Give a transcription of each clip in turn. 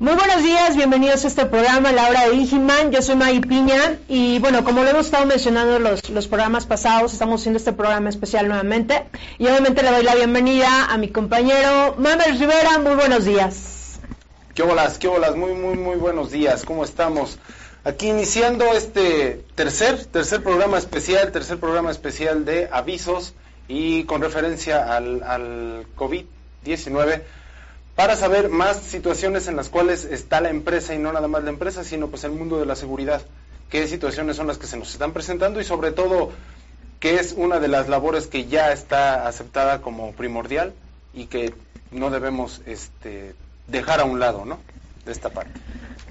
Muy buenos días, bienvenidos a este programa, La Hora de Digiman. Yo soy Maggie Piña y bueno, como lo hemos estado mencionando los, los programas pasados, estamos haciendo este programa especial nuevamente y obviamente le doy la bienvenida a mi compañero Mamer Rivera. Muy buenos días. ¿Qué bolas, qué bolas? Muy, muy, muy buenos días. ¿Cómo estamos? Aquí iniciando este tercer, tercer programa especial, tercer programa especial de avisos y con referencia al, al COVID-19 para saber más situaciones en las cuales está la empresa y no nada más la empresa, sino pues el mundo de la seguridad, qué situaciones son las que se nos están presentando y sobre todo qué es una de las labores que ya está aceptada como primordial y que no debemos este, dejar a un lado, ¿no? De esta parte.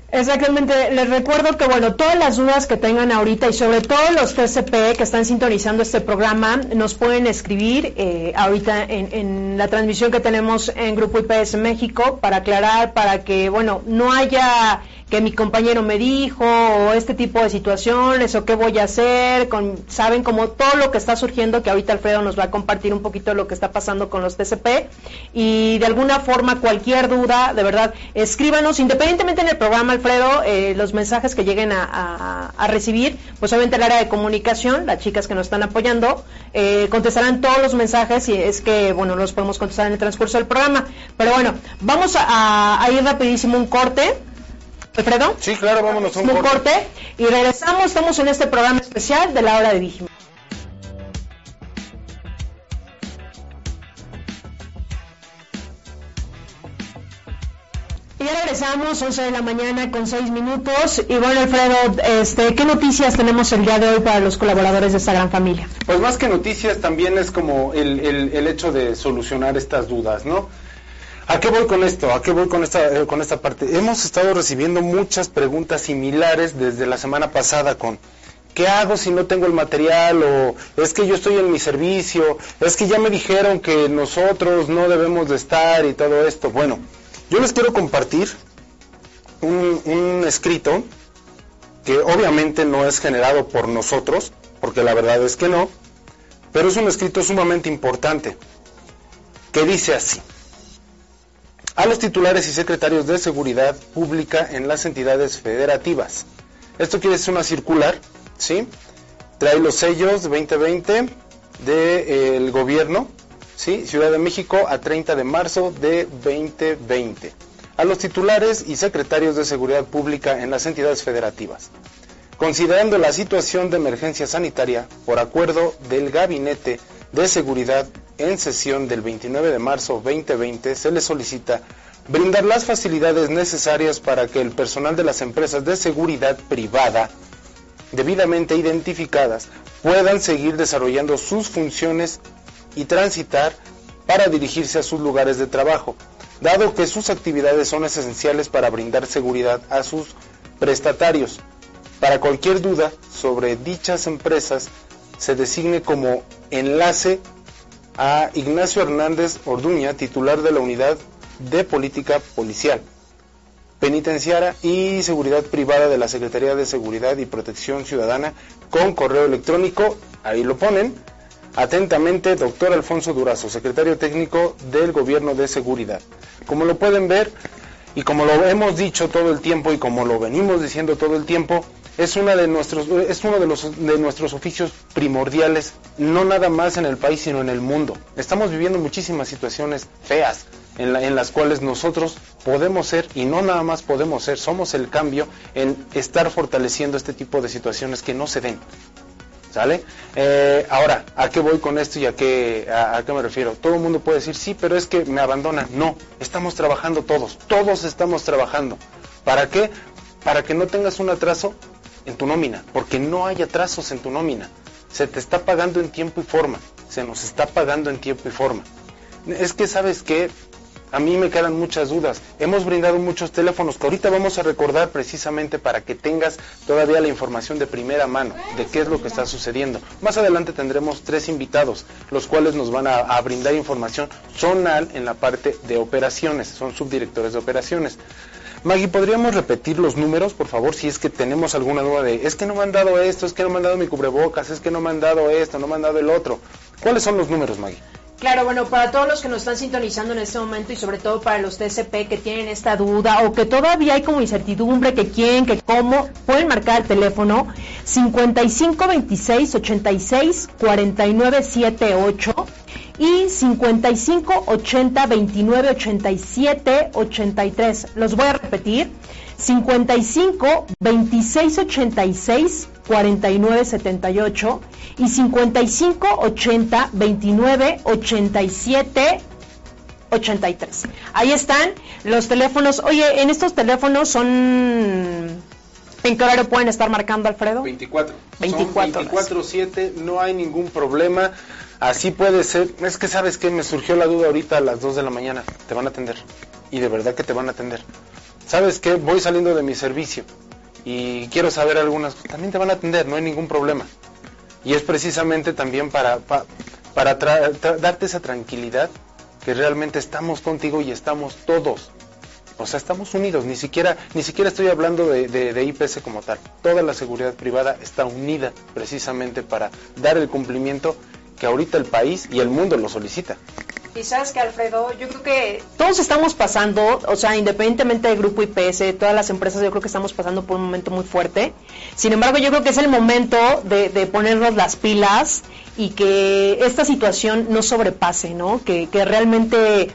Exactamente, les recuerdo que bueno, todas las dudas que tengan ahorita y sobre todo los TCP que están sintonizando este programa nos pueden escribir eh, ahorita en, en, la transmisión que tenemos en Grupo IPS México para aclarar, para que bueno, no haya que mi compañero me dijo o este tipo de situaciones o qué voy a hacer, con, saben como todo lo que está surgiendo que ahorita Alfredo nos va a compartir un poquito lo que está pasando con los TCP y de alguna forma cualquier duda, de verdad, escríbanos independientemente en el programa Alfredo, eh, los mensajes que lleguen a, a, a, recibir, pues obviamente el área de comunicación, las chicas que nos están apoyando, eh, contestarán todos los mensajes y es que, bueno, los podemos contestar en el transcurso del programa. Pero bueno, vamos a, a ir rapidísimo un corte. Alfredo. Sí, claro, vámonos a un, un corte. corte. Y regresamos, estamos en este programa especial de la hora de Digimon. Y ya regresamos, 11 de la mañana con 6 minutos. Y bueno, Alfredo, este, ¿qué noticias tenemos el día de hoy para los colaboradores de esta gran familia? Pues más que noticias, también es como el, el, el hecho de solucionar estas dudas, ¿no? ¿A qué voy con esto? ¿A qué voy con esta, eh, con esta parte? Hemos estado recibiendo muchas preguntas similares desde la semana pasada con ¿qué hago si no tengo el material? O es que yo estoy en mi servicio, es que ya me dijeron que nosotros no debemos de estar y todo esto. Bueno, yo les quiero compartir un, un escrito que obviamente no es generado por nosotros, porque la verdad es que no, pero es un escrito sumamente importante, que dice así a los titulares y secretarios de seguridad pública en las entidades federativas. Esto quiere decir una circular, ¿sí? Trae los sellos 2020 del de, gobierno, ¿sí? Ciudad de México a 30 de marzo de 2020. A los titulares y secretarios de seguridad pública en las entidades federativas. Considerando la situación de emergencia sanitaria, por acuerdo del Gabinete de Seguridad en sesión del 29 de marzo 2020 se le solicita brindar las facilidades necesarias para que el personal de las empresas de seguridad privada debidamente identificadas puedan seguir desarrollando sus funciones y transitar para dirigirse a sus lugares de trabajo, dado que sus actividades son esenciales para brindar seguridad a sus prestatarios. Para cualquier duda sobre dichas empresas, se designe como enlace a Ignacio Hernández Orduña, titular de la Unidad de Política Policial, Penitenciaria y Seguridad Privada de la Secretaría de Seguridad y Protección Ciudadana, con correo electrónico, ahí lo ponen, atentamente, doctor Alfonso Durazo, secretario técnico del Gobierno de Seguridad. Como lo pueden ver, y como lo hemos dicho todo el tiempo y como lo venimos diciendo todo el tiempo, es, una de nuestros, es uno de, los, de nuestros oficios primordiales, no nada más en el país, sino en el mundo. Estamos viviendo muchísimas situaciones feas en, la, en las cuales nosotros podemos ser, y no nada más podemos ser, somos el cambio en estar fortaleciendo este tipo de situaciones que no se den. ¿Sale? Eh, ahora, ¿a qué voy con esto y a qué, a, a qué me refiero? Todo el mundo puede decir, sí, pero es que me abandonan. No, estamos trabajando todos, todos estamos trabajando. ¿Para qué? Para que no tengas un atraso en tu nómina, porque no hay atrasos en tu nómina. Se te está pagando en tiempo y forma, se nos está pagando en tiempo y forma. Es que sabes que A mí me quedan muchas dudas. Hemos brindado muchos teléfonos que ahorita vamos a recordar precisamente para que tengas todavía la información de primera mano de qué es lo que está sucediendo. Más adelante tendremos tres invitados, los cuales nos van a, brindar información zonal en la parte de operaciones, son subdirectores de operaciones. Maggie, ¿podríamos repetir los números, por favor, si es que tenemos alguna duda de, es que no me han dado esto, es que no me han dado mi cubrebocas, es que no me han dado esto, no me han dado el otro? ¿Cuáles son los números, Maggie? Claro, bueno, para todos los que nos están sintonizando en este momento y sobre todo para los TCP que tienen esta duda o que todavía hay como incertidumbre, que quieren, que cómo, pueden marcar el teléfono 55 26 86 49 78 y 55 80 29 87 83. Los voy a repetir. 55 26 86 49 78 y 55 80 29 87 83. Ahí están los teléfonos. Oye, en estos teléfonos son ¿En qué horario pueden estar marcando, Alfredo? 24. 24. 24-7, no hay ningún problema. Así puede ser. Es que sabes que me surgió la duda ahorita a las 2 de la mañana. Te van a atender. Y de verdad que te van a atender. ¿Sabes qué? Voy saliendo de mi servicio y quiero saber algunas. También te van a atender, no hay ningún problema. Y es precisamente también para, pa- para darte esa tranquilidad que realmente estamos contigo y estamos todos. O sea, estamos unidos, ni siquiera, ni siquiera estoy hablando de, de- de IPS como tal. Toda la seguridad privada está unida precisamente para dar el cumplimiento que ahorita el país y el mundo lo solicita. Y sabes que Alfredo, yo creo que todos estamos pasando, o sea, independientemente del grupo IPS, todas las empresas, yo creo que estamos pasando por un momento muy fuerte. Sin embargo, yo creo que es el momento de, de ponernos las pilas y que esta situación no sobrepase, ¿no? Que, que realmente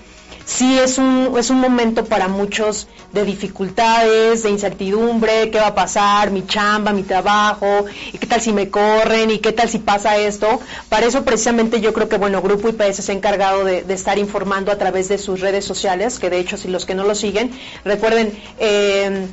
sí es un, es un momento para muchos de dificultades, de incertidumbre, qué va a pasar, mi chamba, mi trabajo, y qué tal si me corren, y qué tal si pasa esto. Para eso precisamente yo creo que, bueno, Grupo IPS se ha encargado de, de estar informando a través de sus redes sociales, que de hecho si los que no lo siguen, recuerden... eh,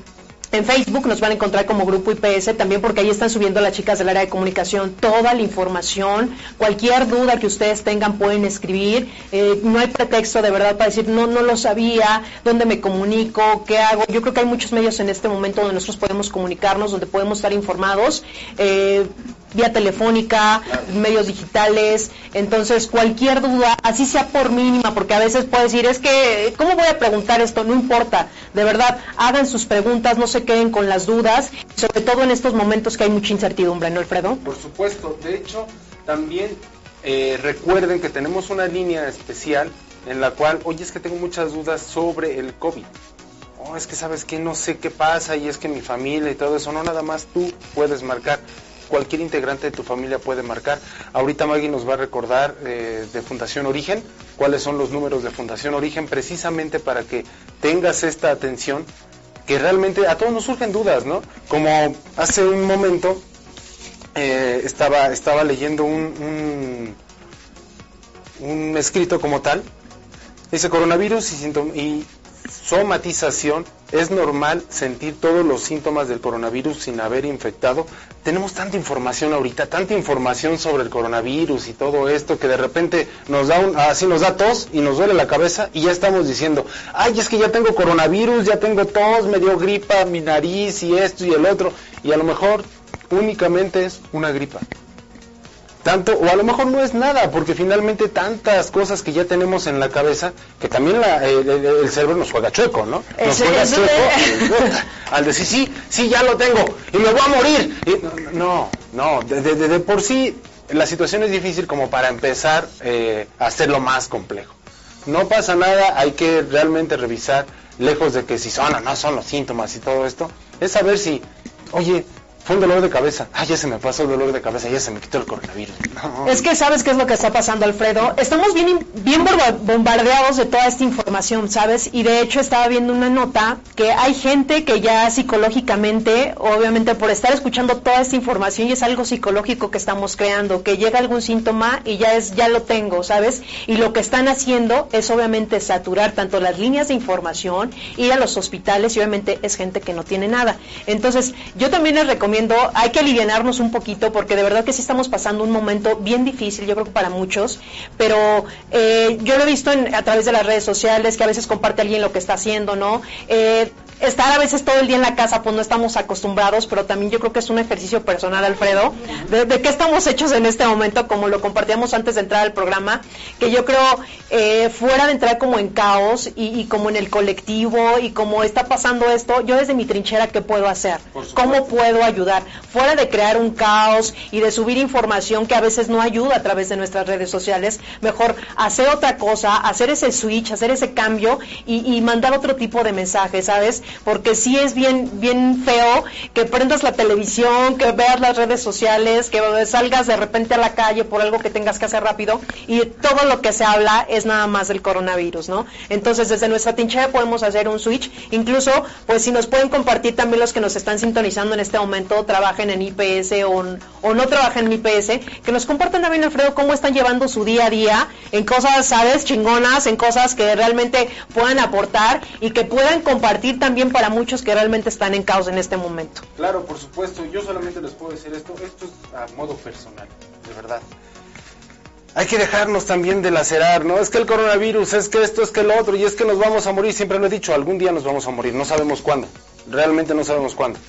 en Facebook nos van a encontrar como Grupo IPS, también porque ahí están subiendo las chicas del área de comunicación toda la información. Cualquier duda que ustedes tengan pueden escribir. Eh, no hay pretexto de verdad para decir, no, no lo sabía, dónde me comunico, qué hago. Yo creo que hay muchos medios en este momento donde nosotros podemos comunicarnos, donde podemos estar informados. Eh, vía telefónica, medios digitales, entonces cualquier duda, así sea por mínima, porque a veces puede decir, es que, ¿cómo voy a preguntar esto? No importa, de verdad, hagan sus preguntas, no se queden con las dudas, sobre todo en estos momentos que hay mucha incertidumbre, ¿no, Alfredo? Por supuesto, de hecho, también eh, recuerden que tenemos una línea especial en la cual, oye, es que tengo muchas dudas sobre el COVID. Oh, es que sabes que no sé qué pasa y es que mi familia y todo eso, no nada más tú puedes marcar. Cualquier integrante de tu familia puede marcar. Ahorita Maggie nos va a recordar eh, de Fundación Origen, cuáles son los números de Fundación Origen, precisamente para que tengas esta atención, que realmente a todos nos surgen dudas, ¿no? Como hace un momento eh, estaba, estaba leyendo un, un, un escrito como tal. Dice coronavirus y, somatización. Es normal sentir todos los síntomas del coronavirus sin haber infectado. Tenemos tanta información ahorita, tanta información sobre el coronavirus y todo esto que de repente nos da un, así nos da tos y nos duele la cabeza y ya estamos diciendo, ay, es que ya tengo coronavirus, ya tengo tos, me dio gripa, mi nariz y esto y el otro. Y a lo mejor únicamente es una gripa. Tanto, o a lo mejor no es nada, porque finalmente tantas cosas que ya tenemos en la cabeza, que también la- el, el- el cerebro nos juega chueco, ¿no? Nos Ese- juega chueco al decir, sí, sí, ya lo tengo, y me voy a morir. Y no, no, de, de- de- de por sí la situación es difícil como para empezar eh, a hacerlo más complejo. No pasa nada, hay que realmente revisar, lejos de que si son o no son los síntomas y todo esto, es saber si, oye, fue un dolor de cabeza, ah, ya se me pasó el dolor de cabeza, ya se me quitó el coronavirus. Es que sabes qué es lo que está pasando, Alfredo. Estamos bien, bien bomba- bombardeados de toda esta información, ¿sabes? Y de hecho estaba viendo una nota que hay gente que ya psicológicamente, obviamente por estar escuchando toda esta información, y es algo psicológico que estamos creando, que llega algún síntoma y ya es, ya lo tengo, ¿sabes? Y lo que están haciendo es obviamente saturar tanto las líneas de información, ir a los hospitales y obviamente es gente que no tiene nada. Entonces, yo también les recomiendo hay que alivianarnos un poquito porque de verdad que sí estamos pasando un momento bien difícil, yo creo que para muchos, pero eh, yo lo he visto a través de las redes sociales que a veces comparte alguien lo que está haciendo, ¿no? Eh, estar a veces todo el día en la casa, pues no estamos acostumbrados, pero también yo creo que es un ejercicio personal, Alfredo, de, qué estamos hechos en este momento, como lo compartíamos antes de entrar al programa, que yo creo eh, fuera de entrar como en caos y, como en el colectivo y como está pasando esto, yo desde mi trinchera, ¿qué puedo hacer? ¿Cómo puedo ayudar? Fuera de crear un caos y de subir información que a veces no ayuda a través de nuestras redes sociales, mejor hacer otra cosa, hacer ese switch, hacer ese cambio y, y mandar otro tipo de mensajes, ¿sabes? Porque sí es bien, bien feo que prendas la televisión, que veas las redes sociales, que salgas de repente a la calle por algo que tengas que hacer rápido y todo lo que se habla es nada más del coronavirus, ¿no? Entonces desde nuestra trinchera podemos hacer un switch, incluso pues si nos pueden compartir también los que nos están sintonizando en este momento, trabajen en IPS o, o no trabajen en IPS, que nos compartan también Alfredo cómo están llevando su día a día en cosas, ¿sabes? Chingonas, en cosas que realmente puedan aportar y que puedan compartir también para muchos que realmente están en caos en este momento. Claro, por supuesto, yo solamente les puedo decir esto, esto es a modo personal, de verdad. Hay que dejarnos también de lacerar, ¿no? Es que el coronavirus, es que esto, es que lo otro, y es que nos vamos a morir, siempre lo he dicho, algún día nos vamos a morir, no sabemos cuándo, realmente no sabemos cuándo.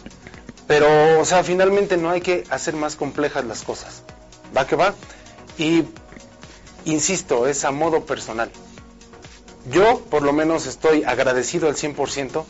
Pero, o sea, finalmente no hay que hacer más complejas las cosas. ¿Va que va? Y, insisto, es a modo personal. Yo, por lo menos, estoy agradecido al 100%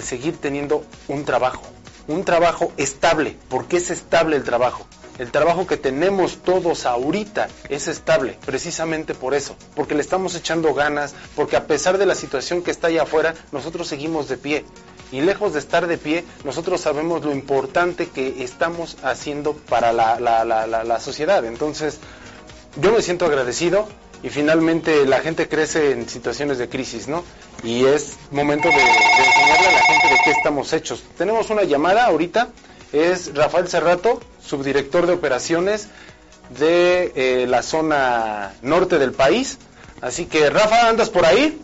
de seguir teniendo un trabajo, un trabajo estable. porque es estable el trabajo? El trabajo que tenemos todos ahorita es estable, precisamente por eso, porque le estamos echando ganas, porque a pesar de la situación que está allá afuera, nosotros seguimos de pie. Y lejos de estar de pie, nosotros sabemos lo importante que estamos haciendo para la, la sociedad. Entonces, yo me siento agradecido, y finalmente la gente crece en situaciones de crisis, ¿no? Y es momento de, enseñarle a la gente de qué estamos hechos. Tenemos una llamada ahorita, es Rafael Cerrato, subdirector de operaciones de eh, la zona norte del país. Así que, Rafa, ¿andas por ahí?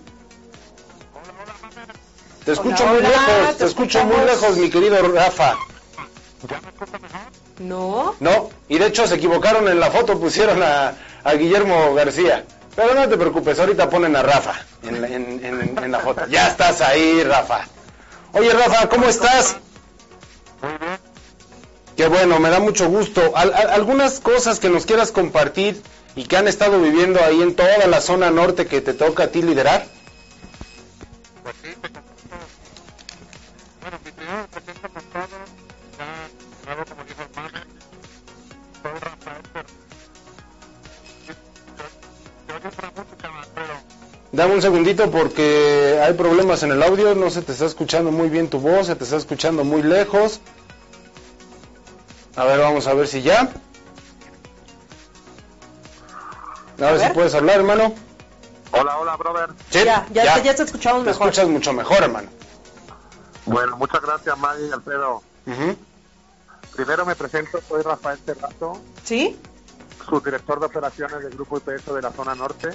Te escucho muy lejos, te, escucho muy lejos, mi querido Rafa. No. No, y de hecho se equivocaron en la foto, pusieron a, a Guillermo García. Pero no te preocupes, ahorita ponen a Rafa en, la foto. Ya estás ahí, Rafa. Oye, Rafa, ¿cómo estás? Qué bueno, me da mucho gusto. algunas cosas que nos quieras compartir y que han estado viviendo ahí en toda la zona norte que te toca a ti liderar. Pues sí, bueno, Dame un segundito porque hay problemas en el audio, no se te está escuchando muy bien tu voz, se te está escuchando muy lejos. A ver, vamos a ver si ya. A, ver si puedes hablar, hermano. Hola, hola, brother. ya, ya, Te, escuchamos mejor. Te escuchas mucho mejor, hermano. Bueno, muchas gracias, Maggie y Alfredo. Primero me presento, soy Rafael Terrazo. ¿Sí? subdirector de operaciones del Grupo IPS de la zona norte.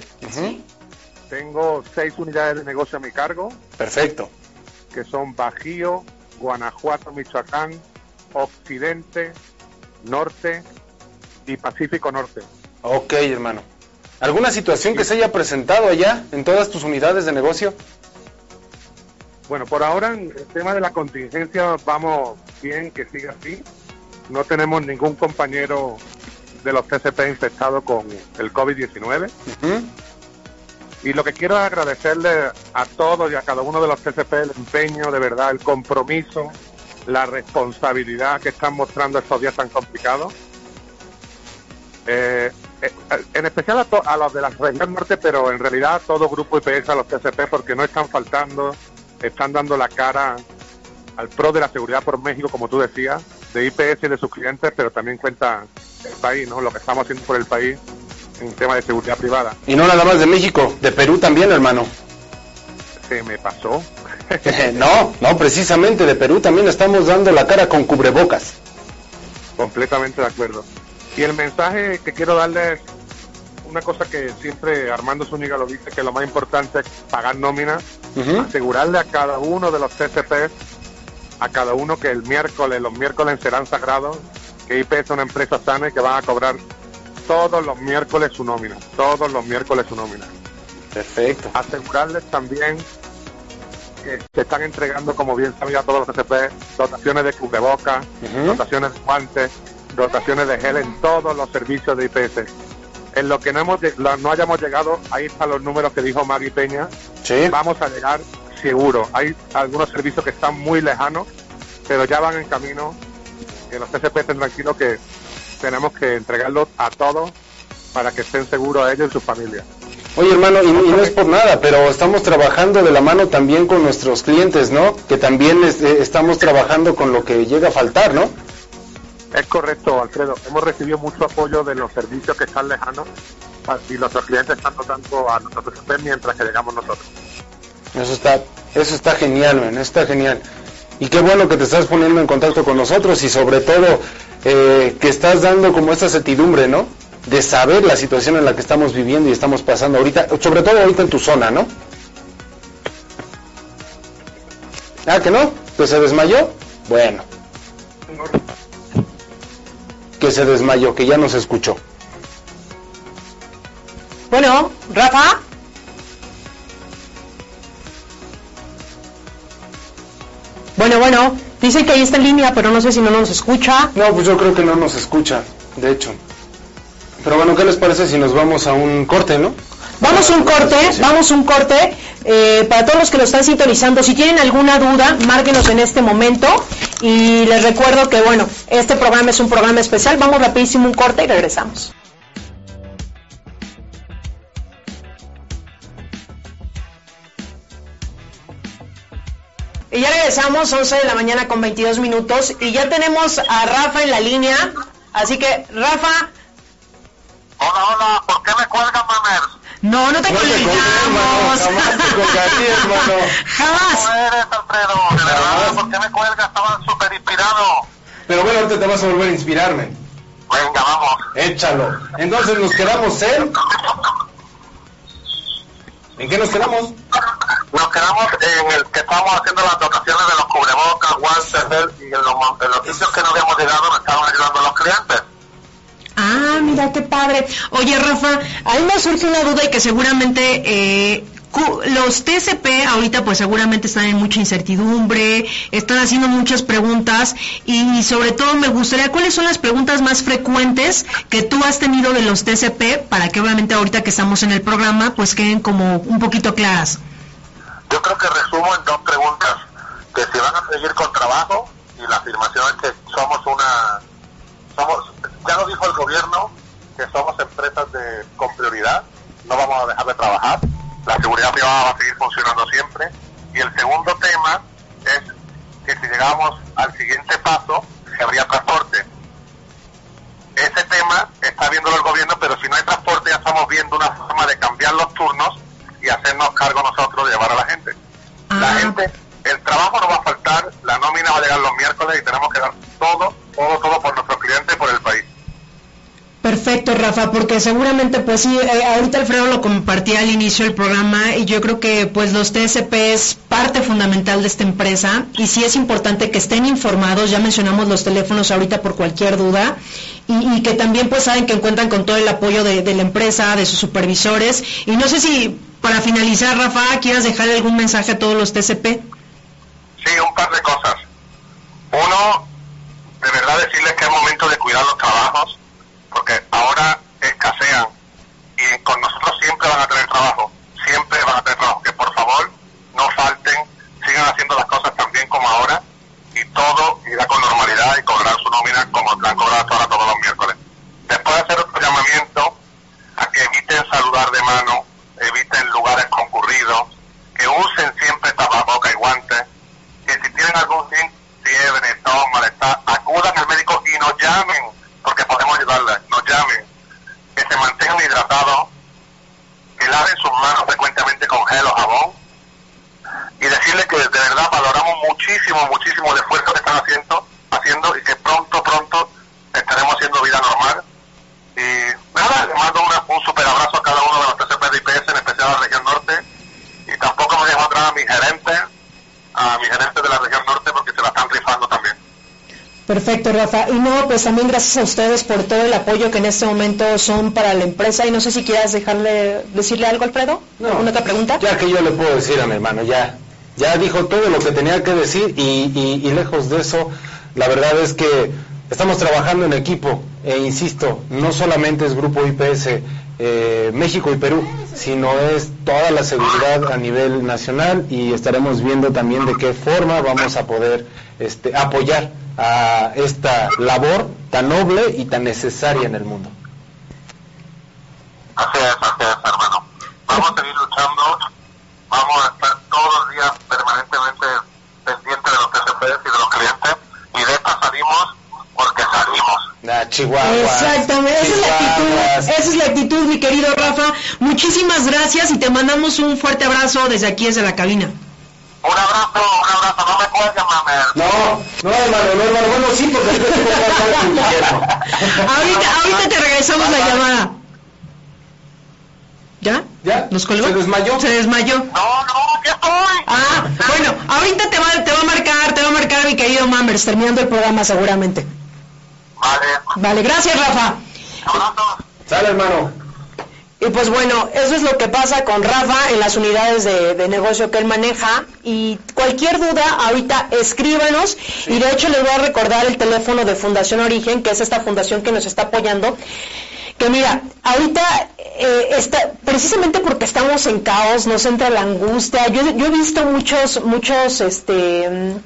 Tengo seis unidades de negocio a mi cargo. Perfecto. Que son Bajío, Guanajuato, Michoacán, Occidente, Norte y Pacífico Norte. Ok, hermano. ¿Alguna situación que se haya presentado allá en todas tus unidades de negocio? Bueno, por ahora en el tema de la contingencia vamos bien, que siga así. No tenemos ningún compañero de los TCP infectados con el COVID-19. Y lo que quiero es agradecerle a todos y a cada uno de los TCP el empeño, de verdad, el compromiso, la responsabilidad que están mostrando estos días tan complicados. Eh, eh, en especial a, los de la región norte, pero en realidad a todo grupo IPS, a los TCP, porque no están faltando, están dando la cara al pro de la seguridad por México, como tú decías, de IPS y de sus clientes, pero también cuenta el país, ¿no? Lo que estamos haciendo por el país en tema de seguridad privada. Y no nada más de México, de Perú también, hermano. Se me pasó. no, no, precisamente de Perú también estamos dando la cara con cubrebocas. Completamente de acuerdo. Y el mensaje que quiero darles, una cosa que siempre Armando Zúñiga lo dice, que lo más importante es pagar nómina, asegurarle a cada uno de los TCP a cada uno que el miércoles, los miércoles serán sagrados, que IP es una empresa sana y que van a cobrar todos los miércoles su nómina, todos los miércoles su nómina. Perfecto. Asegurarles también que se están entregando, como bien sabía todos los CCP, dotaciones de cubrebocas, Ujú. dotaciones de guantes, dotaciones de gel en todos los servicios de IPS. En lo que no, hemos, no hayamos llegado, ahí están los números que dijo Magui Peña, Sí. vamos a llegar seguro. Hay algunos servicios que están muy lejanos, pero ya van en camino. Que los CCP estén tranquilos que tenemos que entregarlos a todos para que estén seguros ellos y sus familias. Oye, hermano, y, y no es por nada, pero estamos trabajando de la mano también con nuestros clientes, ¿no? Que también es- eh, estamos trabajando con lo que llega a faltar, ¿no? Es correcto, Alfredo. Hemos recibido mucho apoyo de los servicios que están lejanos pa- y nuestros clientes están dotando a CCP mientras que llegamos nosotros. Eso está, eso está genial, man, eso está genial. Y qué bueno que te estás poniendo en contacto con nosotros y sobre todo eh, que estás dando como esta certidumbre, ¿no? De saber la situación en la que estamos viviendo y estamos pasando ahorita, sobre todo ahorita en tu zona, ¿no? Ah, que no, que se desmayó. Bueno, que se desmayó, que ya nos escuchó. Bueno, Rafa. Bueno, bueno, dice que ahí está en línea, pero no sé si no nos escucha. No, pues yo creo que no nos escucha, de hecho. Pero bueno, ¿qué les parece si nos vamos a un corte, no? Vamos a un corte, vamos a un corte. Eh, para todos los que lo están sintonizando, si tienen alguna duda, márquenos en este momento. Y les recuerdo que, bueno, este programa es un programa especial. Vamos rapidísimo un corte y regresamos. Y ya regresamos, 11 de la mañana con 22 minutos. Y ya tenemos a Rafa en la línea. Así que, Rafa, Hola, hola, ¿por qué me cuelgan, Mamer? no, no te No colgamos. jamás te colgaría, hermano. Jamás. eres, Alfredo? De verdad, ¿por qué me cuelgas? Estaba súper inspirado. Pero bueno, ahorita te vas a volver a inspirarme. Venga, vamos. Échalo. Entonces nos quedamos en... ¿En qué nos quedamos? Nos quedamos en el que estamos haciendo las dotaciones de los cubrebocas, guantes, y en los, en los sitios que no habíamos llegado nos estaban ayudando los clientes. Ah, mira qué padre. Oye, Rafa, a mí me surge una duda y que seguramente eh, los TCP ahorita pues seguramente están en mucha incertidumbre, están haciendo muchas preguntas y, sobre todo me gustaría, ¿cuáles son las preguntas más frecuentes que tú has tenido de los TCP para que obviamente ahorita que estamos en el programa pues queden como un poquito claras? Yo creo que resumo en dos preguntas. Que si van a seguir con trabajo y la afirmación es que somos una... somos Ya lo dijo el gobierno, que somos empresas de, con prioridad, no vamos a dejar de trabajar, la seguridad privada va a seguir funcionando siempre. Y el segundo tema es que si llegamos al siguiente paso, habría transporte. Ese tema está viéndolo el gobierno, pero si no hay transporte ya estamos viendo una forma de cambiar los turnos y hacernos cargo nosotros de llevar a la gente. La Ah. gente, el trabajo no va a faltar, la nómina va a llegar los miércoles y tenemos que dar todo, todo, todo por nuestros clientes y por el país. Perfecto, Rafa, porque seguramente, pues sí, eh, ahorita Alfredo lo compartía al inicio del programa y yo creo que pues los TSP es parte fundamental de esta empresa y sí es importante que estén informados, ya mencionamos los teléfonos ahorita por cualquier duda y, que también pues saben que encuentran con todo el apoyo de, de la empresa, de sus supervisores y no sé si para finalizar, Rafa, quieras dejar algún mensaje a todos los TCP. Sí, un par de cosas. Uno, de verdad decirles que es momento de cuidar los trabajos, porque ahora escasean y con nosotros siempre van a tener trabajo, siempre van a tener trabajo. Que por favor no falten, sigan haciendo las cosas tan bien como ahora y todo irá con normalidad y cobrarán su nómina como la han cobrado hasta ahora todos los miércoles. Después de hacer otro llamamiento a que eviten saludar de mano, eviten lugares concurridos, que usen siempre tapaboca y guantes, que si tienen algún sin- fiebre, tos, malestar, acudan al médico y nos llamen, porque podemos ayudarles, nos llamen, que se mantengan hidratados, que laven sus manos frecuentemente con gel o jabón, y decirles que de verdad valoramos muchísimo, muchísimo el esfuerzo que están haciendo, haciendo y que pronto, pronto estaremos haciendo vida normal. Y nada, le mando una- un super abrazo a cada uno de los TCP de IPS, en especial a la región norte, y tampoco me dejo atrás a mi gerente, a mi gerente de la región norte, porque se la están rifando Perfecto, Rafa. Y no, pues también gracias a ustedes por todo el apoyo que en este momento son para la empresa. Y no sé si quieras dejarle, decirle algo, Alfredo. No. ¿Alguna otra pregunta? Ya que yo le puedo decir a mi hermano, ya, ya dijo todo lo que tenía que decir y, y- y lejos de eso, la verdad es que estamos trabajando en equipo e insisto, no solamente es Grupo IPS eh, México y Perú, sino es toda la seguridad a nivel nacional y estaremos viendo también de qué forma vamos a poder este, apoyar a esta labor tan noble y tan necesaria en el mundo. Así es, así es, hermano. Vamos a seguir luchando, vamos a estar todos los días permanentemente pendientes de los TCPs y de los clientes, y de esta salimos porque salimos. Ah, Chihuahua. Exactamente, esa es la actitud, esa es la actitud, mi querido Rafa. Muchísimas gracias y te mandamos un fuerte abrazo desde aquí, desde la cabina. Un abrazo, un abrazo, no me cuelgues, mamer. No, no hermano, no hermano, bueno sí, porque ahorita infierno. Ahorita, ahorita te regresamos la llamada. ¿Ya? ¿Ya? ¿Nos colgó? ¿Se desmayó? Se desmayó. No, no, ya estoy. Ah, bueno, ahorita te va, te va a marcar, te va a marcar mi querido Mambers, terminando el programa seguramente. Vale, Vale, gracias Rafa. abrazo. Sale hermano. Y pues bueno, eso es lo que pasa con Rafa en las unidades de, de negocio que él maneja. Y cualquier duda, ahorita escríbanos. Y de hecho les voy a recordar el teléfono de Fundación Origen, que es esta fundación que nos está apoyando. Que mira, ahorita, eh, está, precisamente porque estamos en caos, nos entra la angustia. Yo, yo he visto muchos, muchos, este...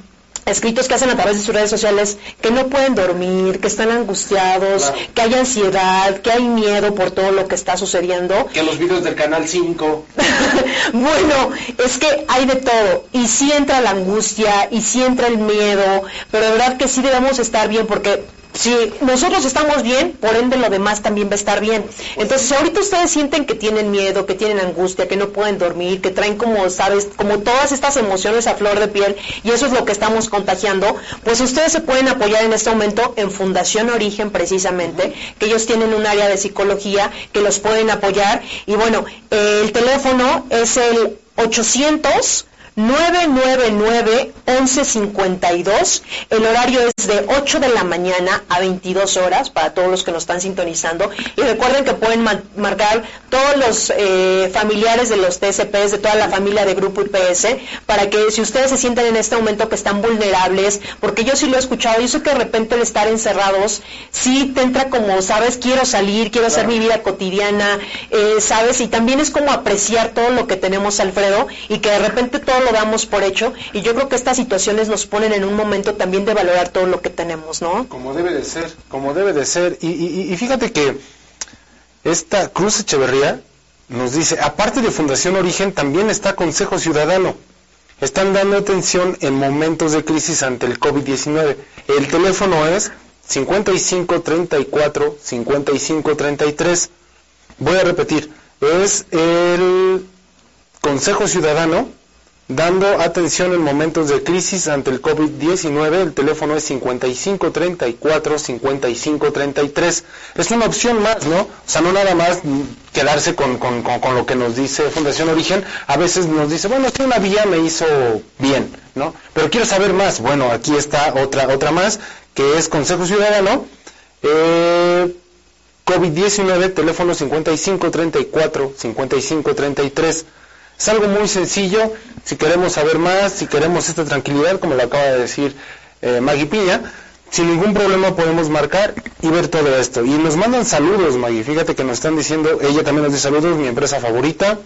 escritos que hacen a través de sus redes sociales que no pueden dormir, que están angustiados, Claro. que hay ansiedad, que hay miedo por todo lo que está sucediendo. Que los videos del canal 5. bueno, es que hay de todo. Y sí entra la angustia, y sí entra el miedo, pero de verdad que sí debemos estar bien porque si nosotros estamos bien, por ende lo demás también va a estar bien. Entonces, ahorita ustedes sienten que tienen miedo, que tienen angustia, que no pueden dormir, que traen como, sabes, como todas estas emociones a flor de piel, y eso es lo que estamos contagiando, pues ustedes se pueden apoyar en este momento en Fundación Origen precisamente, que ellos tienen un área de psicología que los pueden apoyar. Y bueno, el teléfono es el 800 999-1152. El horario es de 8 de la mañana a 22 horas para todos los que nos están sintonizando. Y recuerden que pueden ma- marcar todos los eh, familiares de los TSPs, de toda la familia de Grupo IPS, para que si ustedes se sienten en este momento que están vulnerables, porque yo sí lo he escuchado, yo sé que de repente el estar encerrados, sí te entra como, sabes, quiero salir, quiero hacer mi vida cotidiana, eh, sabes, y también es como apreciar todo lo que tenemos, Alfredo, y que de repente todo lo damos por hecho, y yo creo que estas situaciones nos ponen en un momento también de valorar todo lo que tenemos, ¿no? Como debe de ser, como debe de ser. Y, fíjate que esta Cruz Echeverría nos dice, aparte de Fundación Origen, también está Consejo Ciudadano. Están dando atención en momentos de crisis ante el COVID-19. El teléfono es 5534 5533. Voy a repetir, es el Consejo Ciudadano dando atención en momentos de crisis ante el COVID-19. El teléfono es 5534-5533. Es una opción más, ¿no? O sea, no nada más quedarse con, con- con- con lo que nos dice Fundación Origen. A veces nos dice, bueno, esta una vía me hizo bien, ¿no? Pero quiero saber más. Bueno, aquí está otra, otra más, que es Consejo Ciudadano. Eh, COVID-19, teléfono 5534-5533. Es algo muy sencillo, si queremos saber más, si queremos esta tranquilidad, como lo acaba de decir eh, Maggie Piña, sin ningún problema podemos marcar y ver todo esto. Y nos mandan saludos, Maggie, fíjate que nos están diciendo, ella también nos dice saludos, mi empresa favorita.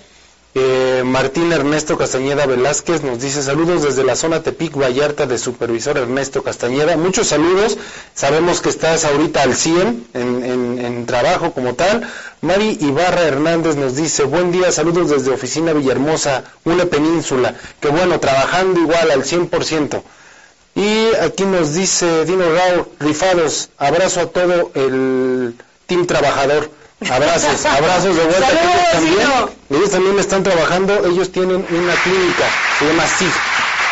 Eh, Martín Ernesto Castañeda Velázquez nos dice saludos desde la zona Tepic Vallarta de supervisor Ernesto Castañeda. Muchos saludos, sabemos que estás ahorita al 100 en, en- trabajo como tal. Mari Ibarra Hernández nos dice buen día, saludos desde Oficina Villahermosa, una península. Que bueno, trabajando igual al 100%. Y aquí nos dice Dino Rao, rifados, abrazo a todo el team trabajador. Abrazos, abrazos de vuelta. Saludos, también, ellos también están trabajando, ellos tienen una clínica, se llama SIG.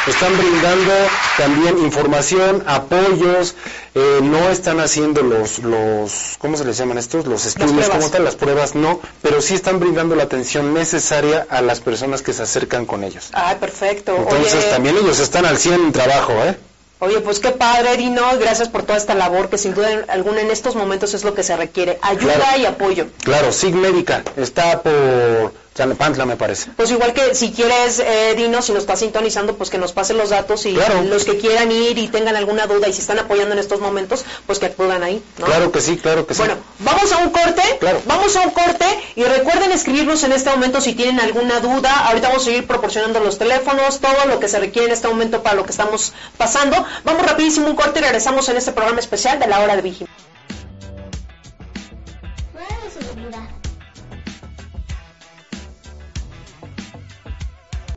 Están brindando también información, apoyos, eh, no están haciendo los, los, ¿cómo se les llaman estos? Los estudios como tal, las pruebas no, pero sí están brindando la atención necesaria a las personas que se acercan con ellos. Ah, perfecto. Entonces Oye, también ellos están al 100 en trabajo, ¿eh? Oye, pues qué padre, Dino, gracias por toda esta labor que sin duda alguna en estos momentos es lo que se requiere, ayuda Claro. y apoyo. Claro, SIG Médica está por Tlalnepantla, me parece. Pues igual que si quieres, eh, Dino, si nos está sintonizando, pues que nos pase los datos y Claro. los que quieran ir y tengan alguna duda y si están apoyando en estos momentos, pues que acudan ahí, ¿no? Claro que sí, claro que sí. Bueno, vamos a un corte, Claro. vamos a un corte y recuerden escribirnos en este momento si tienen alguna duda. Ahorita vamos a seguir proporcionando los teléfonos, todo lo que se requiere en este momento para lo que estamos pasando. Vamos rapidísimo un corte y regresamos en este programa especial de la hora de vigilancia.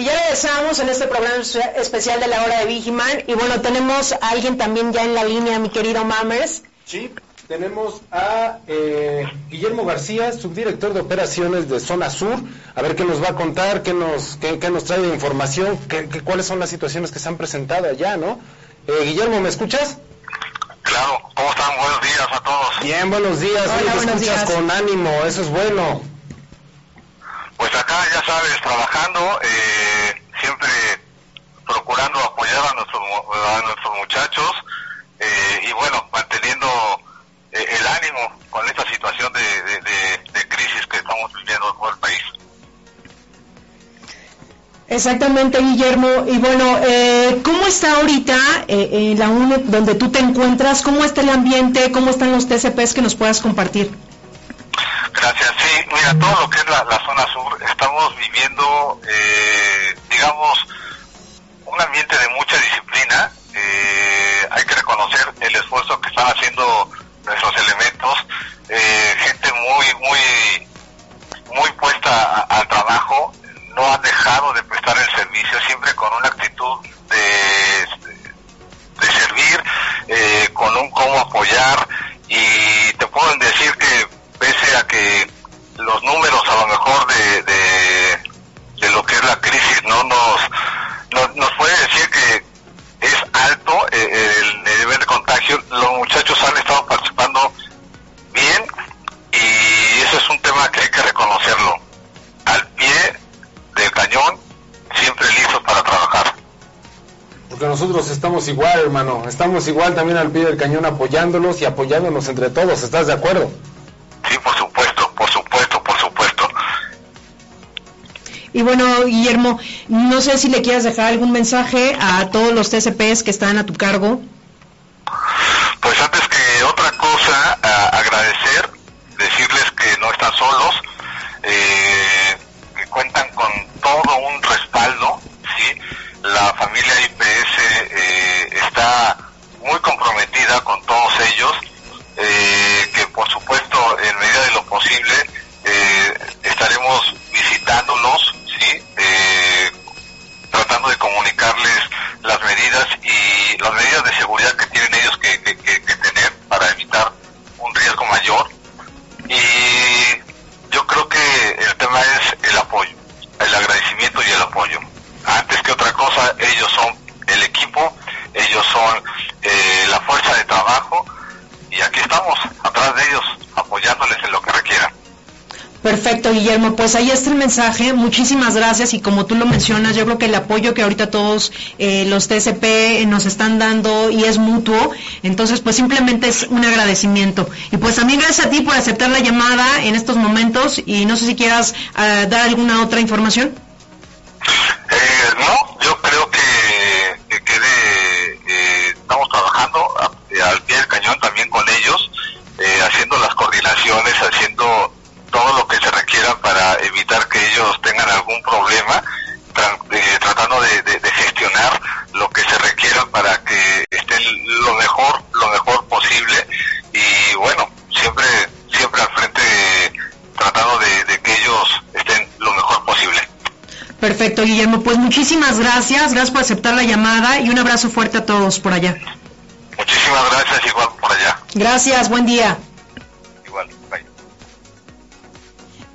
Y ya regresamos en este programa espe- especial de la hora de Vigiman. Y bueno, tenemos a alguien también ya en la línea, mi querido Mammers. Sí, tenemos a eh, Guillermo García, subdirector de operaciones de Zona Sur. A ver qué nos va a contar, qué nos, qué, qué nos trae de información, qué, qué- cuáles son las situaciones que se han presentado allá, ¿no? Eh, Guillermo, ¿me escuchas? Claro, ¿cómo están? Buenos días a todos. Bien, buenos días. Hola, buenos escuchas días. con ánimo, eso es bueno. Pues acá, ya sabes, trabajando, eh, siempre procurando apoyar a nuestros, a nuestros muchachos eh, y bueno, manteniendo eh, el ánimo con esta situación de, de- crisis que estamos viviendo en todo el país. Exactamente, Guillermo. Y bueno, eh, ¿cómo está ahorita eh, la UNE donde tú te encuentras? ¿Cómo está el ambiente? ¿Cómo están los TCPs que nos puedas compartir? Gracias. Sí, mira, todo lo que es la, la zona sur, estamos viviendo, eh, digamos, un ambiente de mucha disciplina. Eh, hay que reconocer el esfuerzo que están haciendo nuestros elementos. Eh, gente muy, igual, hermano. Estamos igual también al pie del cañón apoyándolos y apoyándonos entre todos. ¿Estás de acuerdo? Sí, por supuesto, por supuesto, por supuesto. Y bueno, Guillermo, no sé si le quieras dejar algún mensaje a todos los TCPs que están a tu cargo. Pues ahí está el mensaje. Muchísimas gracias. Y como tú lo mencionas, yo creo que el apoyo que ahorita todos eh, los TCP nos están dando y es mutuo. Entonces, pues simplemente es un agradecimiento. Y pues también gracias a ti por aceptar la llamada en estos momentos. Y no sé si quieras ah, dar alguna otra información. Eh, no, yo creo que, que quede, eh, estamos trabajando a- eh, al pie del cañón también con ellos, eh, haciendo las coordinaciones, haciendo todo lo que se requiera para evitar que ellos tengan algún problema, tra- eh, tratando de, de- de gestionar lo que se requiera para que estén lo mejor, lo mejor posible y bueno, siempre, siempre al frente tratando de- de que ellos estén lo mejor posible. Perfecto, Guillermo. Pues muchísimas gracias. Gracias por aceptar la llamada y un abrazo fuerte a todos por allá. Muchísimas gracias, igual por allá. Gracias, buen día. Igual, bye.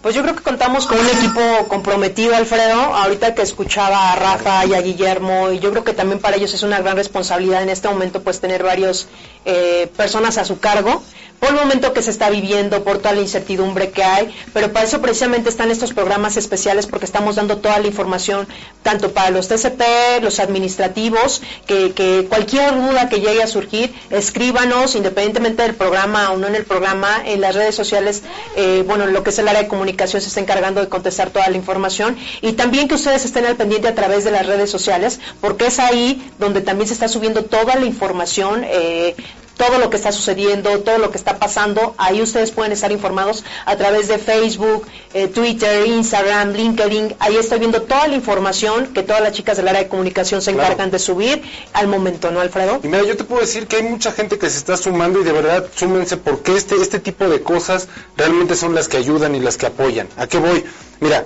Pues yo creo que contamos con un equipo comprometido, Alfredo. Ahorita que escuchaba a Rafa y a Guillermo, y yo creo que también para ellos es una gran responsabilidad en este momento, pues tener varios eh, personas a su cargo por el momento que se está viviendo, por toda la incertidumbre que hay, pero para eso precisamente están estos programas especiales porque estamos dando toda la información, tanto para los TCP, los administrativos, que, cualquier duda que llegue a surgir, escríbanos, independientemente del programa o no en el programa, en las redes sociales, eh, bueno, lo que es el área de comunicación se está encargando de contestar toda la información y también que ustedes estén al pendiente a través de las redes sociales, porque es ahí donde también se está subiendo toda la información. Eh, todo lo que está sucediendo, todo lo que está pasando. Ahí ustedes pueden estar informados a través de Facebook, eh, Twitter, Instagram, LinkedIn. Ahí estoy viendo toda la información que todas las chicas del área de comunicación se Claro. encargan de subir al momento, ¿no, Alfredo? Y mira, yo te puedo decir que hay mucha gente que se está sumando y de verdad súmense porque este, este tipo de cosas realmente son las que ayudan y las que apoyan. ¿A qué voy? Mira,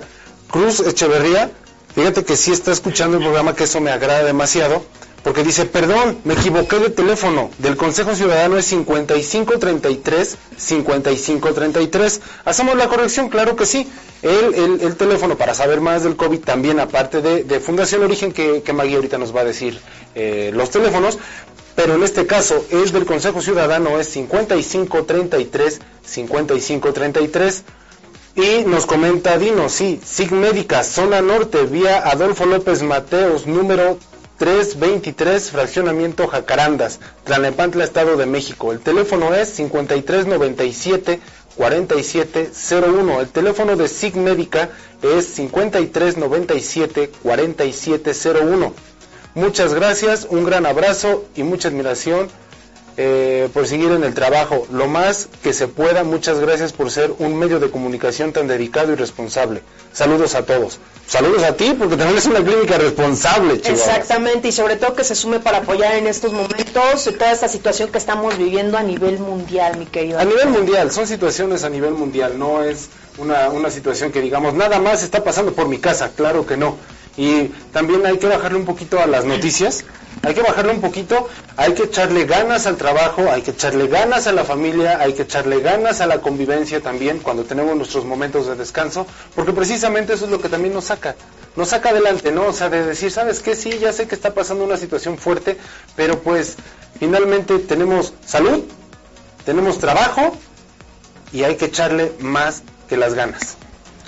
Cruz Echeverría, fíjate que sí está escuchando el programa, que eso me agrada demasiado, porque dice, perdón, me equivoqué de teléfono, del Consejo Ciudadano es 5533 5533. Hacemos la corrección, claro que sí. El, el- el teléfono para saber más del COVID también, aparte de, Fundación Origen, que, que Maggie ahorita nos va a decir eh, los teléfonos, pero en este caso el del Consejo Ciudadano es 5533 5533. Y nos comenta Dino, sí, SIG Médica, zona norte, vía Adolfo López Mateos, número 323, fraccionamiento Jacarandas, Tlalnepantla, Estado de México. El teléfono es 5397 4701. El teléfono de SIG Médica es 5397 4701. Muchas gracias, un gran abrazo y mucha admiración eh, por seguir en el trabajo lo más que se pueda. Muchas gracias por ser un medio de comunicación tan dedicado y responsable. Saludos a todos. Saludos a ti porque también es una clínica responsable, Chihuahua. Exactamente, y sobre todo que se sume para apoyar en estos momentos toda esta situación que estamos viviendo a nivel mundial, mi querido. A nivel mundial, son situaciones a nivel mundial, no es una, una situación que digamos, nada más está pasando por mi casa, claro que no. Y también hay que bajarle un poquito a las noticias, hay que bajarle un poquito, hay que echarle ganas al trabajo, hay que echarle ganas a la familia, hay que echarle ganas a la convivencia también cuando tenemos nuestros momentos de descanso, porque precisamente eso es lo que también nos saca, nos saca adelante, ¿no? O sea, de decir, ¿sabes qué? Sí, ya sé que está pasando una situación fuerte, pero pues finalmente tenemos salud, tenemos trabajo y hay que echarle más que las ganas.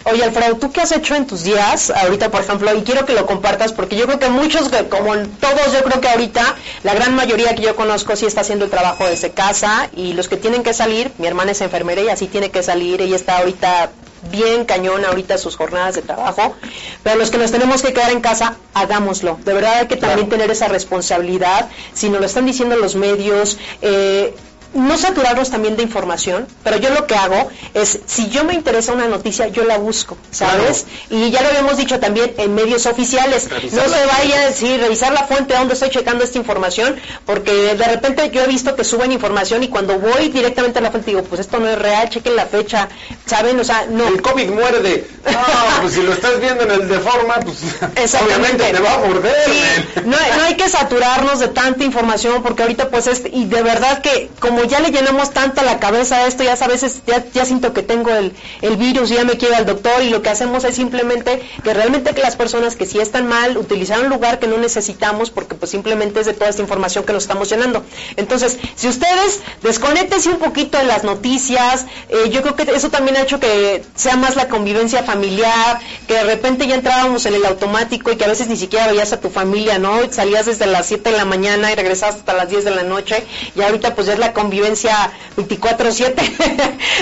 Oye, Alfredo, ¿tú qué has hecho en tus días ahorita, por ejemplo? Y quiero que lo compartas porque yo creo que muchos, como todos, yo creo que ahorita la gran mayoría que yo conozco sí está haciendo el trabajo desde casa y los que tienen que salir, mi hermana es enfermera y así tiene que salir, ella está ahorita bien cañón ahorita sus jornadas de trabajo, pero los que nos tenemos que quedar en casa, hagámoslo. De verdad hay que también tener esa responsabilidad, si nos lo están diciendo los medios, eh, no saturarnos también de información, pero yo lo que hago es, si yo me interesa una noticia, yo la busco, ¿sabes? Y ya lo habíamos dicho también en medios oficiales, Revisar no se vaya a decir, revisar la fuente donde estoy checando esta información, porque de repente yo he visto que suben información y cuando voy directamente a la fuente digo, pues esto no es real, chequen la fecha, ¿saben? O sea, no. El COVID muerde. Pues si lo estás viendo en el de forma, pues obviamente te va a morder. Sí, no, no hay que saturarnos de tanta información porque ahorita pues es, y de verdad que como ya le llenamos tanto la cabeza a esto, ya a veces ya, ya siento que tengo el, el virus ya me quiero al doctor y lo que hacemos es simplemente que realmente que las personas que sí están mal utilizar un lugar que no necesitamos porque pues simplemente es de toda esta información que nos estamos llenando. Entonces, si ustedes desconéctense un poquito de las noticias, eh, yo creo que eso también ha hecho que sea más la convivencia familiar, que de repente ya entrábamos en el automático y que a veces ni siquiera veías a tu familia, ¿no? Salías desde las 7 de la mañana y regresabas hasta las 10 de la noche y ahorita pues ya es la convivencia 24/7.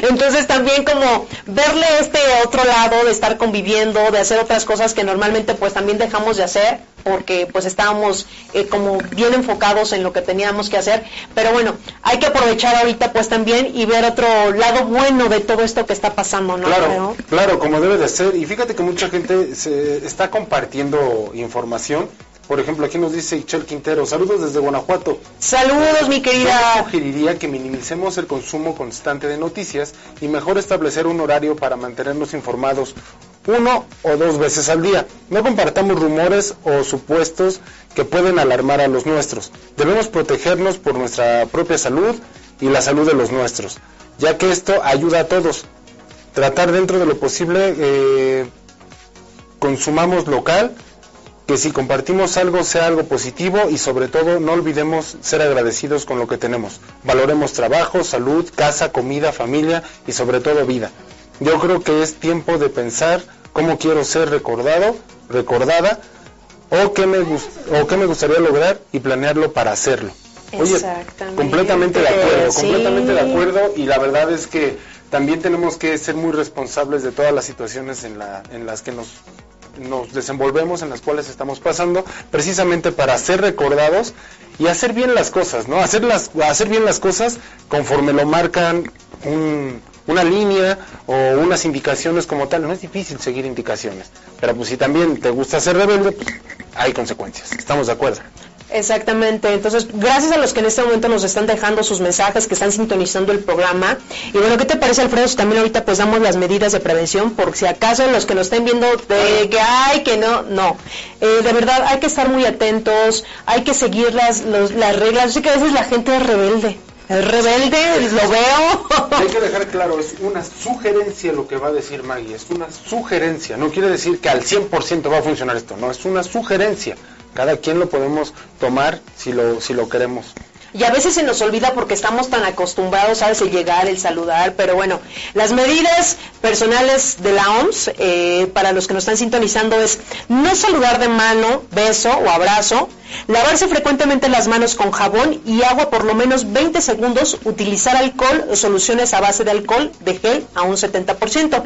Entonces también como verle este otro lado de estar conviviendo, de hacer otras cosas que normalmente pues también dejamos de hacer porque pues estábamos eh, como bien enfocados en lo que teníamos que hacer, pero bueno, hay que aprovechar ahorita pues también y ver otro lado bueno de todo esto que está pasando, ¿no? Claro, Creo. claro, como debe de ser. Y fíjate que mucha gente se está compartiendo información. Por ejemplo, aquí nos dice Ichel Quintero, saludos desde Guanajuato. Saludos, mi Yo querida. sugeriría que minimicemos el consumo constante de noticias y mejor establecer un horario para mantenernos informados uno o dos veces al día. No compartamos rumores o supuestos que pueden alarmar a los nuestros. Debemos protegernos por nuestra propia salud y la salud de los nuestros, ya que esto ayuda a todos. Tratar dentro de lo posible, eh, consumamos local, que si compartimos algo sea algo positivo y sobre todo no olvidemos ser agradecidos con lo que tenemos. Valoremos trabajo, salud, casa, comida, familia y sobre todo vida. Yo creo que es tiempo de pensar cómo quiero ser recordado, recordada o qué me, o qué me gustaría lograr y planearlo para hacerlo. Oye, completamente de acuerdo, completamente de acuerdo y la verdad es que también tenemos que ser muy responsables de todas las situaciones en, la, en las que nos, nos desenvolvemos, en las cuales estamos pasando, precisamente para ser recordados y hacer bien las cosas, ¿no? Hacer, las, hacer bien las cosas conforme lo marcan una línea o unas indicaciones como tal. No es difícil seguir indicaciones, pero pues si también te gusta ser rebelde, pues, hay consecuencias. ¿Estamos de acuerdo? Exactamente, entonces gracias a los que en este momento nos están dejando sus mensajes, que están sintonizando el programa. Y bueno, ¿qué te parece Alfredo? Si también ahorita pues damos las medidas de prevención, por si acaso los que nos estén viendo de que hay, que no, no. Eh, de verdad hay que estar muy atentos, hay que seguir las, las reglas. Yo sé que a veces la gente es rebelde. Es rebelde, lo veo. Hay que dejar claro, es una sugerencia lo que va a decir Maggie, es una sugerencia. No quiere decir que al 100% va a funcionar esto, no, es una sugerencia. Cada quien lo podemos tomar si lo, si lo queremos. Y a veces se nos olvida porque estamos tan acostumbrados, a El llegar, el saludar, pero bueno, las medidas personales de la OMS, eh, para los que nos están sintonizando, es no saludar de mano, beso o abrazo, lavarse frecuentemente las manos con jabón y agua por lo menos 20 segundos, utilizar alcohol o soluciones a base de alcohol de gel a un 70%,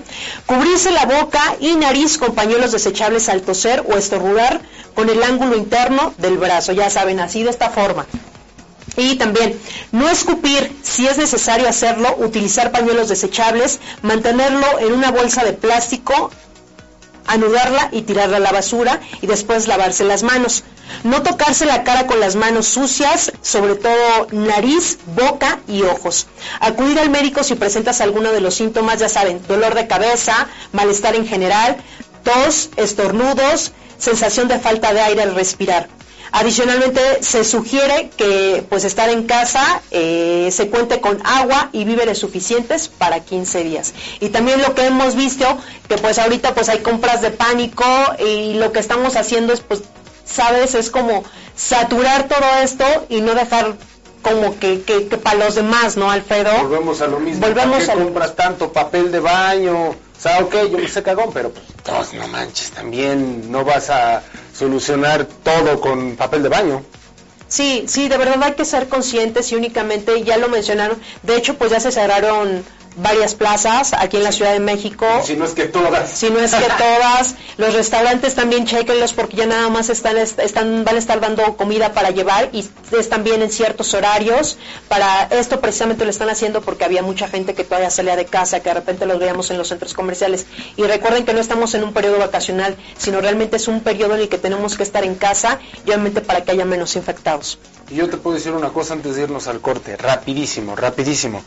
cubrirse la boca y nariz con pañuelos desechables al toser o estornudar con el ángulo interno del brazo, ya saben, así de esta forma. Y también, no escupir, si es necesario hacerlo, utilizar pañuelos desechables, mantenerlo en una bolsa de plástico, anudarla y tirarla a la basura y después lavarse las manos. No tocarse la cara con las manos sucias, sobre todo nariz, boca y ojos. Acudir al médico si presentas alguno de los síntomas, ya saben, dolor de cabeza, malestar en general, tos, estornudos, sensación de falta de aire al respirar. Adicionalmente, se sugiere que pues estar en casa eh, se cuente con agua y víveres suficientes para 15 días. Y también lo que hemos visto, que pues ahorita pues hay compras de pánico y lo que estamos haciendo es pues, sabes, es como saturar todo esto y no dejar como que, que, para los demás, ¿no, Alfredo? Volvemos a lo mismo. Volvemos ¿Para qué compras tanto papel de baño? O sea, ok, yo me sé cagón, pero pues, no manches, también no vas a solucionar todo con papel de baño. Sí, sí, de verdad hay que ser conscientes y únicamente, ya lo mencionaron, de hecho pues ya se cerraron varias plazas aquí en la Ciudad de México. Si no es que todas. Si no es que todas. Los restaurantes también chequenlos porque ya nada más están, están, van a estar dando comida para llevar y están bien en ciertos horarios. Para esto precisamente lo están haciendo porque había mucha gente que todavía salía de casa, que de repente los veíamos en los centros comerciales. Y recuerden que no estamos en un periodo vacacional, sino realmente es un periodo en el que tenemos que estar en casa y obviamente para que haya menos infectados. Y yo te puedo decir una cosa antes de irnos al corte, rapidísimo, rapidísimo.